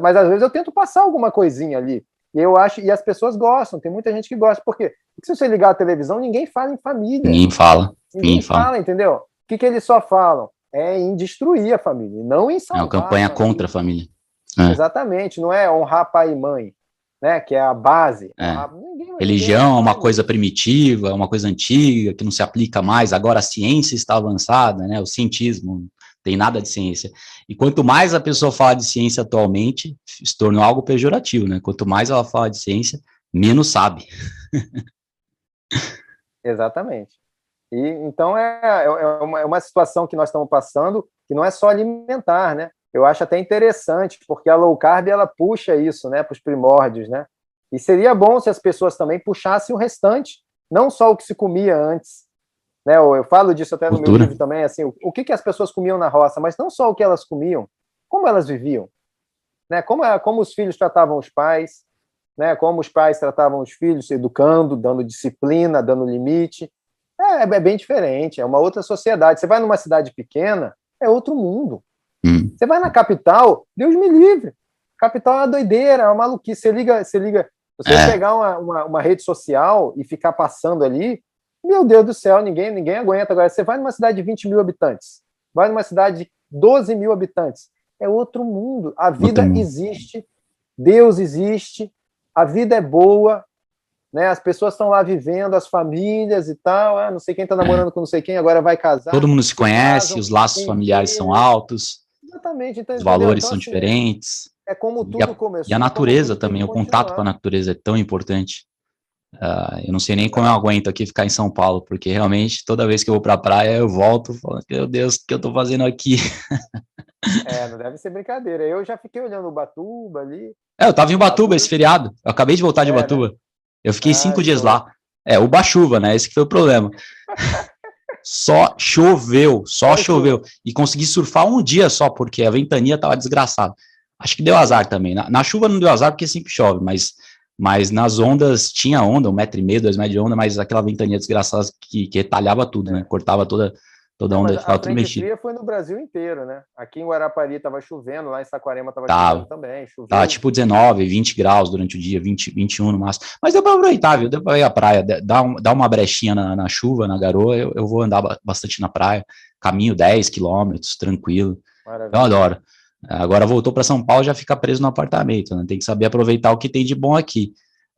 Mas às vezes eu tento passar alguma coisinha ali. E eu acho, e as pessoas gostam, tem muita gente que gosta, porque se você ligar a televisão, ninguém fala em família. Ninguém fala. Ninguém, ninguém fala. fala, entendeu? O que, que eles só falam? é em destruir a família, não em salvar. É uma campanha a contra a família. É. Exatamente, não é honrar pai e mãe, né? Que é a base. É. Ninguém, Religião é uma coisa primitiva, é uma coisa antiga, que não se aplica mais. Agora a ciência está avançada, né? O cientismo tem nada de ciência. E quanto mais a pessoa fala de ciência atualmente, se tornou algo pejorativo, né? Quanto mais ela fala de ciência, menos sabe. Exatamente. E então é, é, é, uma, é uma situação que nós estamos passando que não é só alimentar, né? Eu acho até interessante, porque a low carb ela puxa isso, né, para os primórdios, né? E seria bom se as pessoas também puxassem o restante, não só o que se comia antes, né? Eu, falo disso até no Cultura. meu livro também, assim, o, o que, que as pessoas comiam na roça, mas não só o que elas comiam, como elas viviam, né? Como, como os filhos tratavam os pais, né? Como os pais tratavam os filhos, educando, dando disciplina, dando limite. É, é bem diferente, é uma outra sociedade. Você vai numa cidade pequena, é outro mundo. Hum. Você vai na capital, Deus me livre. Capital é uma doideira, é uma maluquice. Você liga, você liga. Você é. pegar uma, uma, uma, rede social e ficar passando ali, meu Deus do céu, ninguém, ninguém aguenta. Agora, você vai numa cidade de 20 mil habitantes, vai numa cidade de 12 mil habitantes, é outro mundo. A vida existe, Deus existe, a vida é boa, né? As pessoas estão lá vivendo, as famílias e tal. Ah, não sei quem está namorando é. com não sei quem, agora vai casar. Todo mundo se conhece, casam, os laços familiares são altos. Exatamente. Então, os valores então, são assim, diferentes. É como tudo e a, começou. E a natureza também, o contato com a natureza é tão importante. Uh, eu não sei nem como eu aguento aqui ficar em São Paulo, porque realmente toda vez que eu vou para a praia eu volto falando, meu Deus, o que eu estou fazendo aqui? É, não deve ser brincadeira. Eu já fiquei olhando o Batuba ali. É, eu tava em Batuba esse feriado. Eu acabei de voltar de é, né? Batuba. Eu fiquei ah, cinco dias lá. É, o chuva, né? Esse que foi o problema. só choveu, só choveu. E consegui surfar um dia só, porque a ventania tava desgraçada. Acho que deu azar também. Na, na, chuva não deu azar, porque sempre chove, mas, mas nas ondas tinha onda, um metro e meio, dois metros de onda, mas aquela ventania desgraçada que, que retalhava tudo, né? Cortava toda, toda onda, Não, ficava tudo mexido. fria foi no Brasil inteiro, né? Aqui em Guarapari estava chovendo, lá em Saquarema estava chovendo também. Choveu. Tava tipo 19, 20 graus durante o dia, 20, 21 no máximo. Mas deu para aproveitar, viu? Deu para ir à praia, dar, um, dar uma brechinha na, na chuva, na garoa, eu, eu, vou andar bastante na praia, caminho 10 quilômetros, tranquilo. Maravilha. Eu adoro. Agora voltou para São Paulo, já fica preso no apartamento, né? Tem que saber aproveitar o que tem de bom aqui.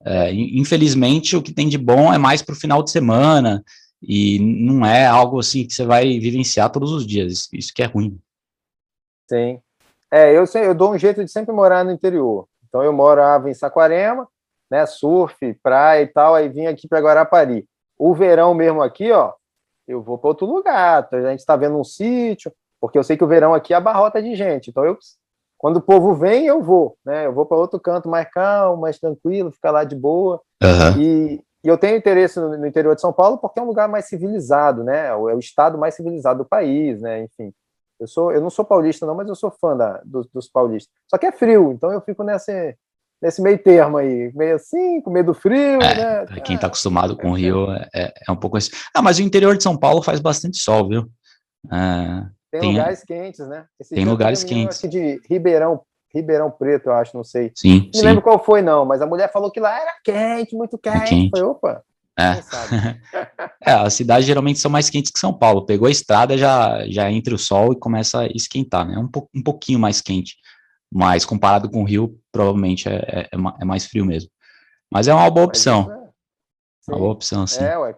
É, infelizmente, o que tem de bom é mais para o final de semana, e não é algo assim que você vai vivenciar todos os dias. Isso que é ruim. Sim. É, eu, eu dou um jeito de sempre morar no interior. Então eu morava em Saquarema, né, surf, praia e tal, aí vim aqui para Guarapari. O verão mesmo aqui, ó, eu vou para outro lugar. A gente está vendo um sítio, porque eu sei que o verão aqui é abarrota de gente. Então eu quando o povo vem, eu vou, né? Eu vou para outro canto mais calmo, mais tranquilo, ficar lá de boa. Uhum. E, e eu tenho interesse no, no, interior de São Paulo porque é um lugar mais civilizado, né? É o, é o estado mais civilizado do país, né? Enfim, eu sou, eu não sou paulista não, mas eu sou fã da, dos, dos paulistas. Só que é frio, então eu fico nesse, nesse meio termo aí, meio assim, com medo do frio, é, né? Quem está acostumado com o Rio é, é, é um pouco assim. Ah, mas o interior de São Paulo faz bastante sol, viu? É, tem, tem, lugares quentes, né? Esse tem lugares quentes. Aqui de Ribeirão Ribeirão Preto, eu acho, não sei. Sim. Não sim. lembro qual foi, não, mas a mulher falou que lá era quente, muito quente. É quente. Foi, opa. É. é, as cidades geralmente são mais quentes que São Paulo. Pegou a estrada, já, já entra o sol e começa a esquentar, né? É um, um pouquinho mais quente. Mas comparado com o Rio, provavelmente é, é, é, é mais frio mesmo. Mas é uma boa opção. É. Uma boa opção, sim. É, ué.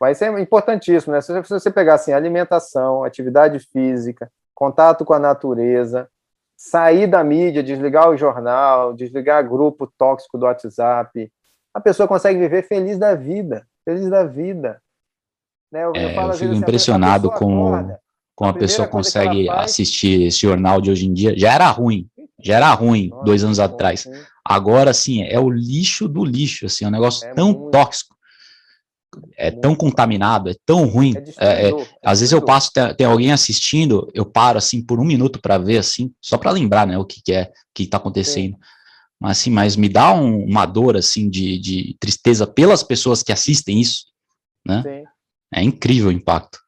Mas é importantíssimo, né? Se você pegar assim, alimentação, atividade física, contato com a natureza, sair da mídia, desligar o jornal, desligar grupo tóxico do WhatsApp, a pessoa consegue viver feliz da vida, feliz da vida. Né? Eu, é, eu, fico assim, impressionado com, acorda, com a, a pessoa consegue faz... assistir esse jornal de hoje em dia. Já era ruim, já era ruim Nossa, dois anos atrás. Sim. Agora, sim, é o lixo do lixo, assim, é um negócio é tão muito... tóxico é tão contaminado, é tão ruim. É, é, é às vezes eu passo, tem, tem, alguém assistindo, eu paro assim por um minuto para ver, assim, só para lembrar, né, o que, que é, o que está acontecendo. Sim. Mas assim, mas me dá um, uma dor assim de, de, tristeza pelas pessoas que assistem isso, né? Sim. É incrível o impacto.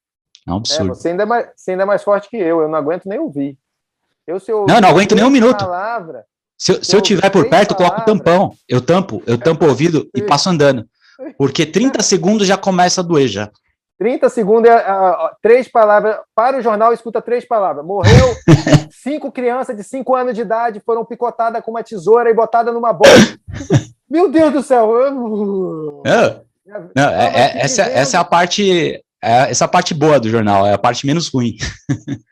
É um absurdo. É, você, ainda é mais, você ainda é mais forte que eu, eu não aguento nem ouvir. Eu, se eu não, não aguento nem um minuto. Palavra, se, se, se eu tiver por perto, eu coloco o tampão. Eu tampo, eu tampo o ouvido e passo andando. Porque 30 segundos já começa a doer já. 30 segundos é uh, três palavras. Para o jornal, escuta três palavras. Morreu cinco crianças de cinco anos de idade foram picotadas com uma tesoura e botadas numa bola. Meu Deus do céu! Não, não é, é, essa, essa é a parte. É, essa parte boa do jornal, é a parte menos ruim.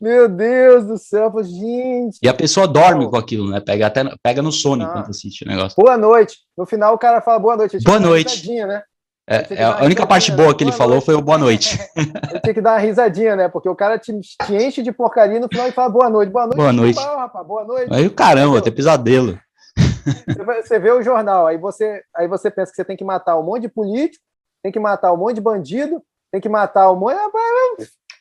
Meu Deus do céu, gente. E a pessoa dorme com aquilo, né? Pega até pega no sono ah. enquanto assiste o negócio. Boa noite. No final o cara fala boa noite. Boa noite. Né? É, é a única parte boa que ele boa falou noite. foi o boa noite. Ele tem que dar uma risadinha, né? Porque o cara te, te enche de porcaria no final e fala boa noite, boa noite. Boa noite. Rapaz, boa noite. Aí o caramba, tem pesadelo. Você vê o jornal, aí você, aí você pensa que você tem que matar um monte de político, tem que matar um monte de bandido, tem que matar um monte.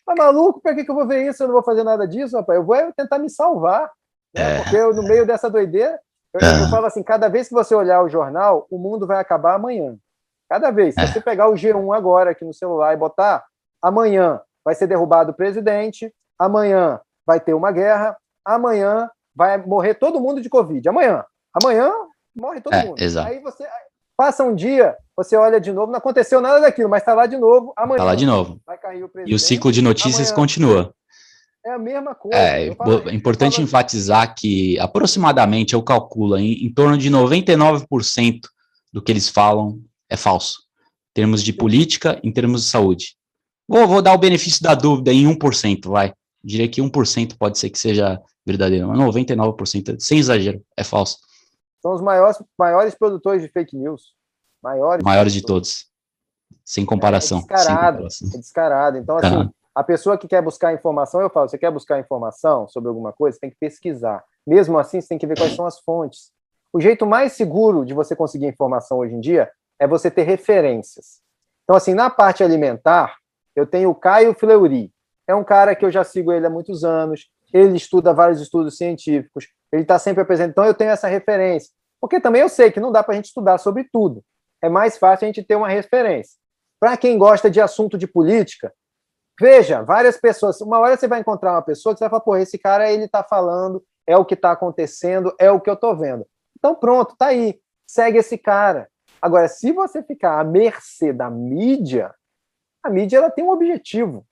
Tá maluco? Por que, que eu vou ver isso? Eu não vou fazer nada disso, rapaz. Eu vou tentar me salvar. Né? É. Porque eu, no meio dessa doideira, Eu, eu, ah. falo assim, cada vez que você olhar o jornal, o mundo vai acabar amanhã. Cada vez. Se é. você pegar o G1 agora aqui no celular e botar, amanhã vai ser derrubado o presidente, amanhã vai ter uma guerra, amanhã vai morrer todo mundo de Covid. Amanhã. Amanhã morre todo é, mundo. Exato. Aí você passa um dia, você olha de novo, não aconteceu nada daquilo, mas está lá de novo. Amanhã. Está lá de novo. Vai cair o presidente. E o ciclo de notícias amanhã. continua. É a mesma coisa. É, é importante enfatizar que aproximadamente eu calculo em, em torno de 99% do que eles falam é falso. Em termos de política, em termos de saúde. Vou, vou dar o benefício da dúvida em 1%, vai. Diria que 1% pode ser que seja verdadeiro, mas 99%, sem exagero, é falso. São os maiores, maiores produtores de fake news. Maiores. Maiores de todos. Sem comparação. É, descarado. Comparação. É descarado. Então, assim, a pessoa que quer buscar informação, eu falo, você quer buscar informação sobre alguma coisa, você tem que pesquisar. Mesmo assim, você tem que ver quais são as fontes. O jeito mais seguro de você conseguir informação hoje em dia é você ter referências. Então, assim, na parte alimentar, eu tenho o Caio Fleury. É um cara que eu já sigo ele há muitos anos, ele estuda vários estudos científicos, ele está sempre apresentando, então eu tenho essa referência. Porque também eu sei que não dá para a gente estudar sobre tudo. É mais fácil a gente ter uma referência. Para quem gosta de assunto de política, Veja, várias pessoas. Uma hora você vai encontrar uma pessoa que você vai falar, pô, esse cara ele tá falando, é o que está acontecendo, é o que eu tô vendo. Então pronto, tá aí. Segue esse cara. Agora, se você ficar à mercê da mídia, a mídia ela tem um objetivo.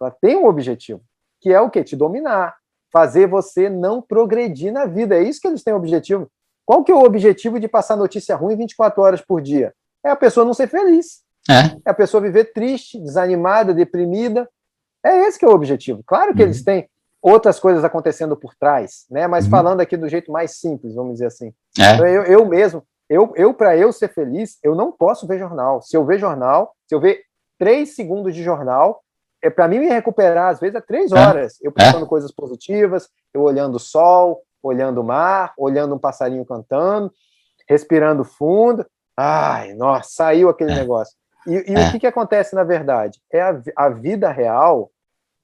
Ela tem um objetivo, que é o quê? Te dominar, fazer você não progredir na vida. É isso que eles têm objetivo. Qual que é o objetivo de passar notícia ruim 24 horas por dia? É a pessoa não ser feliz. É. é a pessoa viver triste, desanimada, deprimida. É esse que é o objetivo. Claro que uhum. eles têm outras coisas acontecendo por trás, né? Mas uhum. falando aqui do jeito mais simples, vamos dizer assim. É. Então, eu, eu mesmo, eu, eu para eu ser feliz, eu não posso ver jornal. Se eu ver jornal, se eu ver três segundos de jornal, é para mim me recuperar às vezes é três é. horas. Eu pensando é. coisas positivas, eu olhando o sol, olhando o mar, olhando um passarinho cantando, respirando fundo. Ai, nossa, saiu aquele é. negócio. E, e é. o que, que acontece na verdade? É a, a vida real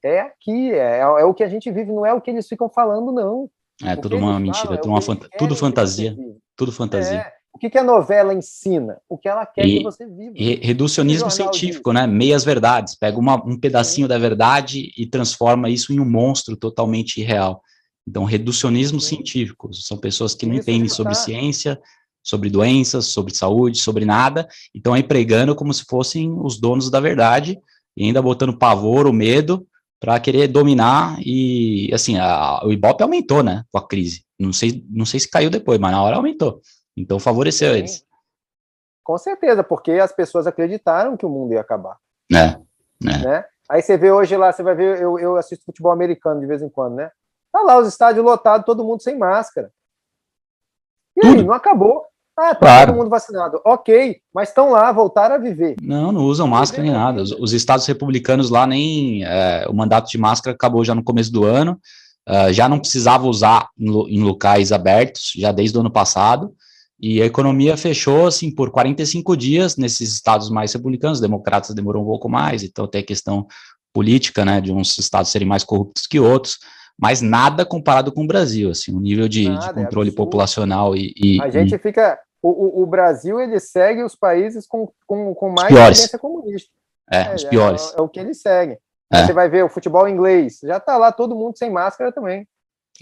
é aqui, é, é, o que a gente vive, não é o que eles ficam falando, não. É tudo uma mentira, é tudo, uma fanta tudo fantasia. Tudo fantasia. É. O que, que a novela ensina? O que ela quer e, que você viva. Reducionismo científico, diz. né? Meias verdades. Pega uma, um pedacinho Sim. da verdade e transforma isso em um monstro totalmente irreal. Então, reducionismo Sim. científico. São pessoas que não entendem sobre ciência, sobre doenças, sobre saúde, sobre nada, e estão aí pregando como se fossem os donos da verdade, e ainda botando pavor, o medo, para querer dominar, e assim, a, o Ibope aumentou, né, com a crise, não sei, não sei se caiu depois, mas na hora aumentou, então favoreceu Sim. eles. Com certeza, porque as pessoas acreditaram que o mundo ia acabar. É, né? né? Aí você vê hoje lá, você vai ver, eu, eu assisto futebol americano de vez em quando, né? Tá lá os estádios lotados, todo mundo sem máscara. E Tudo. aí, não acabou. Ah, tá claro. todo mundo vacinado. Ok, mas estão lá, voltaram a viver. Não, não usam máscara nem nada. Os, os, estados republicanos lá nem. É, o mandato de máscara acabou já no começo do ano. Uh, já não precisava usar em, em, locais abertos, já desde o ano passado. E a economia fechou assim por 45 dias nesses estados mais republicanos. Os democratas demorou um pouco mais, então tem a questão política, né, de uns estados serem mais corruptos que outros mas nada comparado com o Brasil, assim, o nível de, nada, de é controle é populacional e, e, A gente e... fica... O, o, Brasil, ele segue os países com, com, com mais tendência comunista. É, é os piores. É, é, o que eles seguem. É. Você vai ver o futebol inglês, já tá lá todo mundo sem máscara também.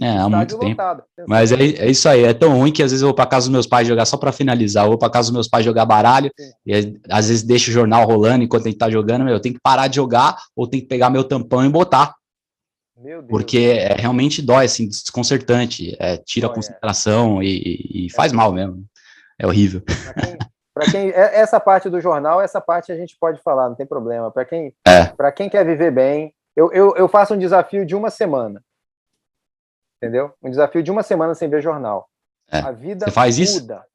É, há muito tempo. Lotado. Mas é, é, isso aí, é tão ruim que às vezes eu vou para casa dos meus pais jogar, só para finalizar, vou para casa dos meus pais jogar baralho, Sim. e às vezes deixo o jornal rolando enquanto a gente tá jogando, meu, eu tenho que parar de jogar, ou tenho que pegar meu tampão e botar, porque é, realmente dói, assim, desconcertante, é, tira a é. concentração e, e, faz mal mesmo. É horrível. Para quem, quem, é, essa parte do jornal, essa parte a gente pode falar, não tem problema. Para quem, é. quem quer viver bem, eu, eu, eu faço um desafio de uma semana. Entendeu? Um desafio de uma semana sem ver jornal. É. A vida Você faz muda. Isso?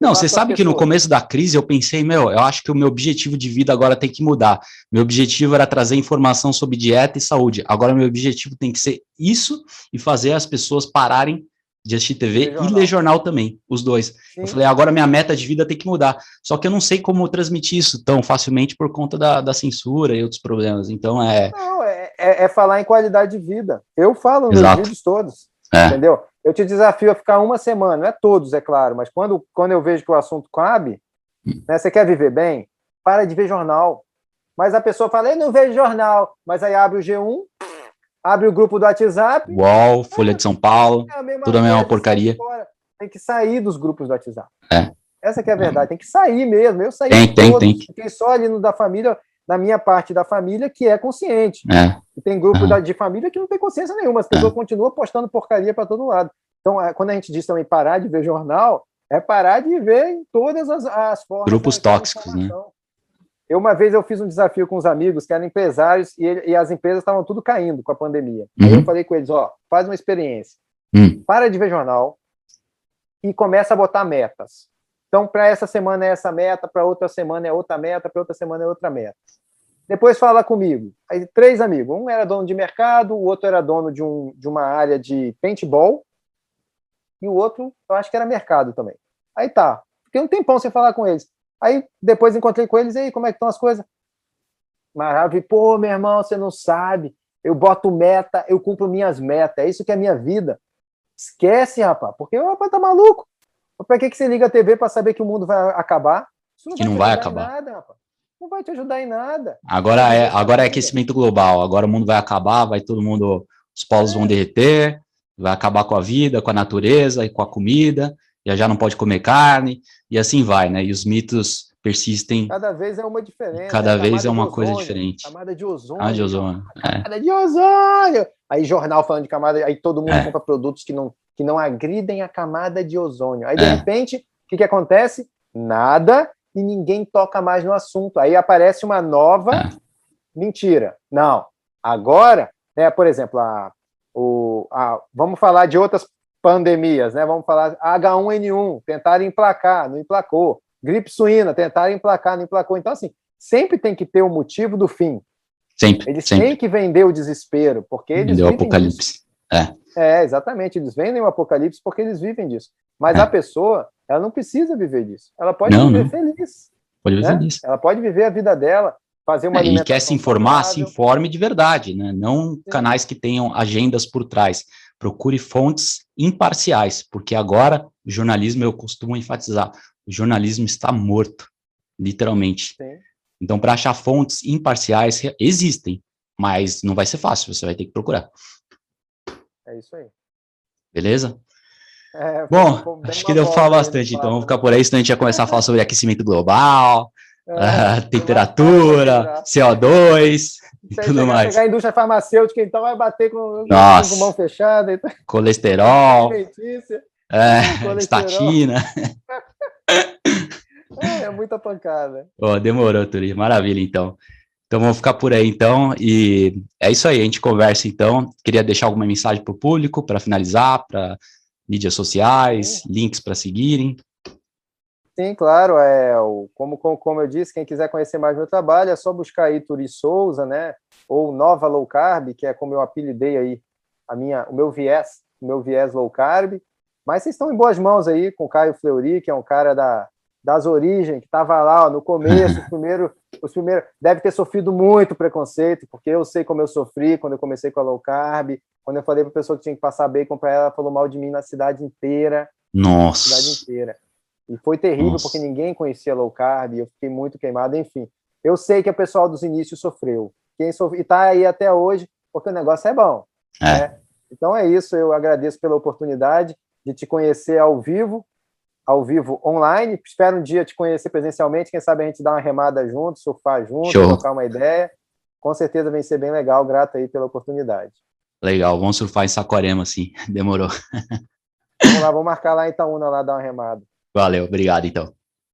Não, você sabe que no começo da crise eu pensei, meu, eu acho que o meu objetivo de vida agora tem que mudar. Meu objetivo era trazer informação sobre dieta e saúde. Agora meu objetivo tem que ser isso e fazer as pessoas pararem de assistir TV e ler jornal também, os dois. Sim. Eu falei, agora minha meta de vida tem que mudar. Só que eu não sei como transmitir isso tão facilmente por conta da, da censura e outros problemas. Então é... Não, é, é, é falar em qualidade de vida. Eu falo nos vídeos todos, é. entendeu? Eu te desafio a ficar uma semana, não é todos, é claro, mas quando, quando eu vejo que o assunto cabe, né, você quer viver bem, para de ver jornal. Mas a pessoa fala, eu não vejo jornal, mas aí abre o G1, abre o grupo do WhatsApp. UOL, Folha de São Paulo, é a tudo a mesma porcaria. Tem que sair dos grupos do WhatsApp. É. Essa que é a verdade, tem que sair mesmo. Eu saí tem, tem, tem. fiquei só ali no da família, na minha parte da família, que é consciente. É. E tem grupo uhum. de família que não tem consciência nenhuma, as pessoas é. continuam postando porcaria para todo lado. Então, é, quando a gente diz também parar de ver jornal, é parar de ver em todas as, as formas. Grupos tóxicos, né? Eu, uma vez eu fiz um desafio com os amigos que eram empresários e, ele, e as empresas estavam tudo caindo com a pandemia. Uhum. Aí eu falei com eles, ó, faz uma experiência. Uhum. Para de ver jornal e começa a botar metas. Então, para essa semana é essa meta, para outra semana é outra meta, para outra semana é outra meta. Depois fala comigo. Aí, três amigos. Um era dono de mercado, o outro era dono de, um, de uma área de paintball, e o outro, eu acho que era mercado também. Aí tá. Fiquei um tempão sem falar com eles. Aí depois encontrei com eles, e aí, como é que estão as coisas? Maravilha, pô, meu irmão, você não sabe. Eu boto meta, eu cumpro minhas metas, é isso que é minha vida. Esquece, rapaz, porque o rapaz tá maluco. Pra que, que você liga a TV para saber que o mundo vai acabar? Isso não que vai não vai acabar. Nada, rapaz. Não vai te ajudar em nada. Agora é, agora é aquecimento global. Agora o mundo vai acabar, vai todo mundo, os polos é. vão derreter, vai acabar com a vida, com a natureza e com a comida, já já não pode comer carne, e assim vai, né? E os mitos persistem. Cada vez é uma diferente. Cada vez é uma coisa diferente. Camada de ozônio. Ah, de ozônio. É. Camada de ozônio. Aí jornal falando de camada, aí todo mundo é. compra produtos que não, que não agridem a camada de ozônio. Aí, de é. repente, o que, que acontece? Nada e ninguém toca mais no assunto. Aí aparece uma nova é. mentira. Não. Agora, né, por exemplo, a, o, a, vamos falar de outras pandemias, né? Vamos falar H1N1, tentaram emplacar, não emplacou. Gripe suína, tentaram emplacar, não emplacou. Então, assim, sempre tem que ter o um motivo do fim. Sempre. Eles sempre. têm que vender o desespero, porque eles Vendeu o apocalipse. É. é, exatamente. Eles vendem o apocalipse porque eles vivem disso. Mas é. a pessoa, ela não precisa viver disso. Ela pode não, viver não. feliz. Pode viver né? feliz. Ela pode viver a vida dela, fazer uma é, E quer se informar, saudável. se informe de verdade, né? Não Sim. canais que tenham agendas por trás. Procure fontes imparciais, porque agora o jornalismo, eu costumo enfatizar, o jornalismo está morto, literalmente. Sim. Então, para achar fontes imparciais, existem, mas não vai ser fácil, você vai ter que procurar. É isso aí. Beleza? É, Bom, acho que deu para falar bastante, então vamos ficar por aí, senão a gente ia começar a falar sobre aquecimento global, é, temperatura, CO2 e tudo mais. Chegar a indústria farmacêutica, então vai bater com, Nossa. com mão fechada. Então... Colesterol, é, estatina. é, é, muita pancada. Oh, demorou, Turi. Maravilha, então. Então vamos ficar por aí, então. E é isso aí, a gente conversa, então. Queria deixar alguma mensagem para o público, para finalizar, para mídias sociais, Sim. links para seguirem. Sim, claro. É, como, como, como eu disse, quem quiser conhecer mais meu trabalho, é só buscar aí Turi Souza, né? Ou Nova Low Carb, que é como eu apelidei aí a minha, o meu viés, o meu viés low carb. Mas vocês estão em boas mãos aí com o Caio Fleury, que é um cara da, das origens, que estava lá ó, no começo, primeiro, os primeiros, deve ter sofrido muito preconceito, porque eu sei como eu sofri quando eu comecei com a low carb, quando eu falei para a pessoa que tinha que passar bacon para ela, ela falou mal de mim na cidade inteira. Nossa. cidade inteira. E foi terrível, Nossa. porque ninguém conhecia low carb, eu fiquei muito queimado, enfim. Eu sei que o pessoal dos inícios sofreu. Quem sofre, e está aí até hoje, porque o negócio é bom. É. Né? Então é isso, eu agradeço pela oportunidade de te conhecer ao vivo, ao vivo online. Espero um dia te conhecer presencialmente, quem sabe a gente dar uma remada junto, surfar junto, Show. trocar uma ideia. Com certeza vem ser bem legal, grato aí pela oportunidade. Legal, vamos surfar em Saquarema, sim, demorou. Vamos lá, vamos marcar lá em Itaúna, lá dar uma remada. Valeu, obrigado então.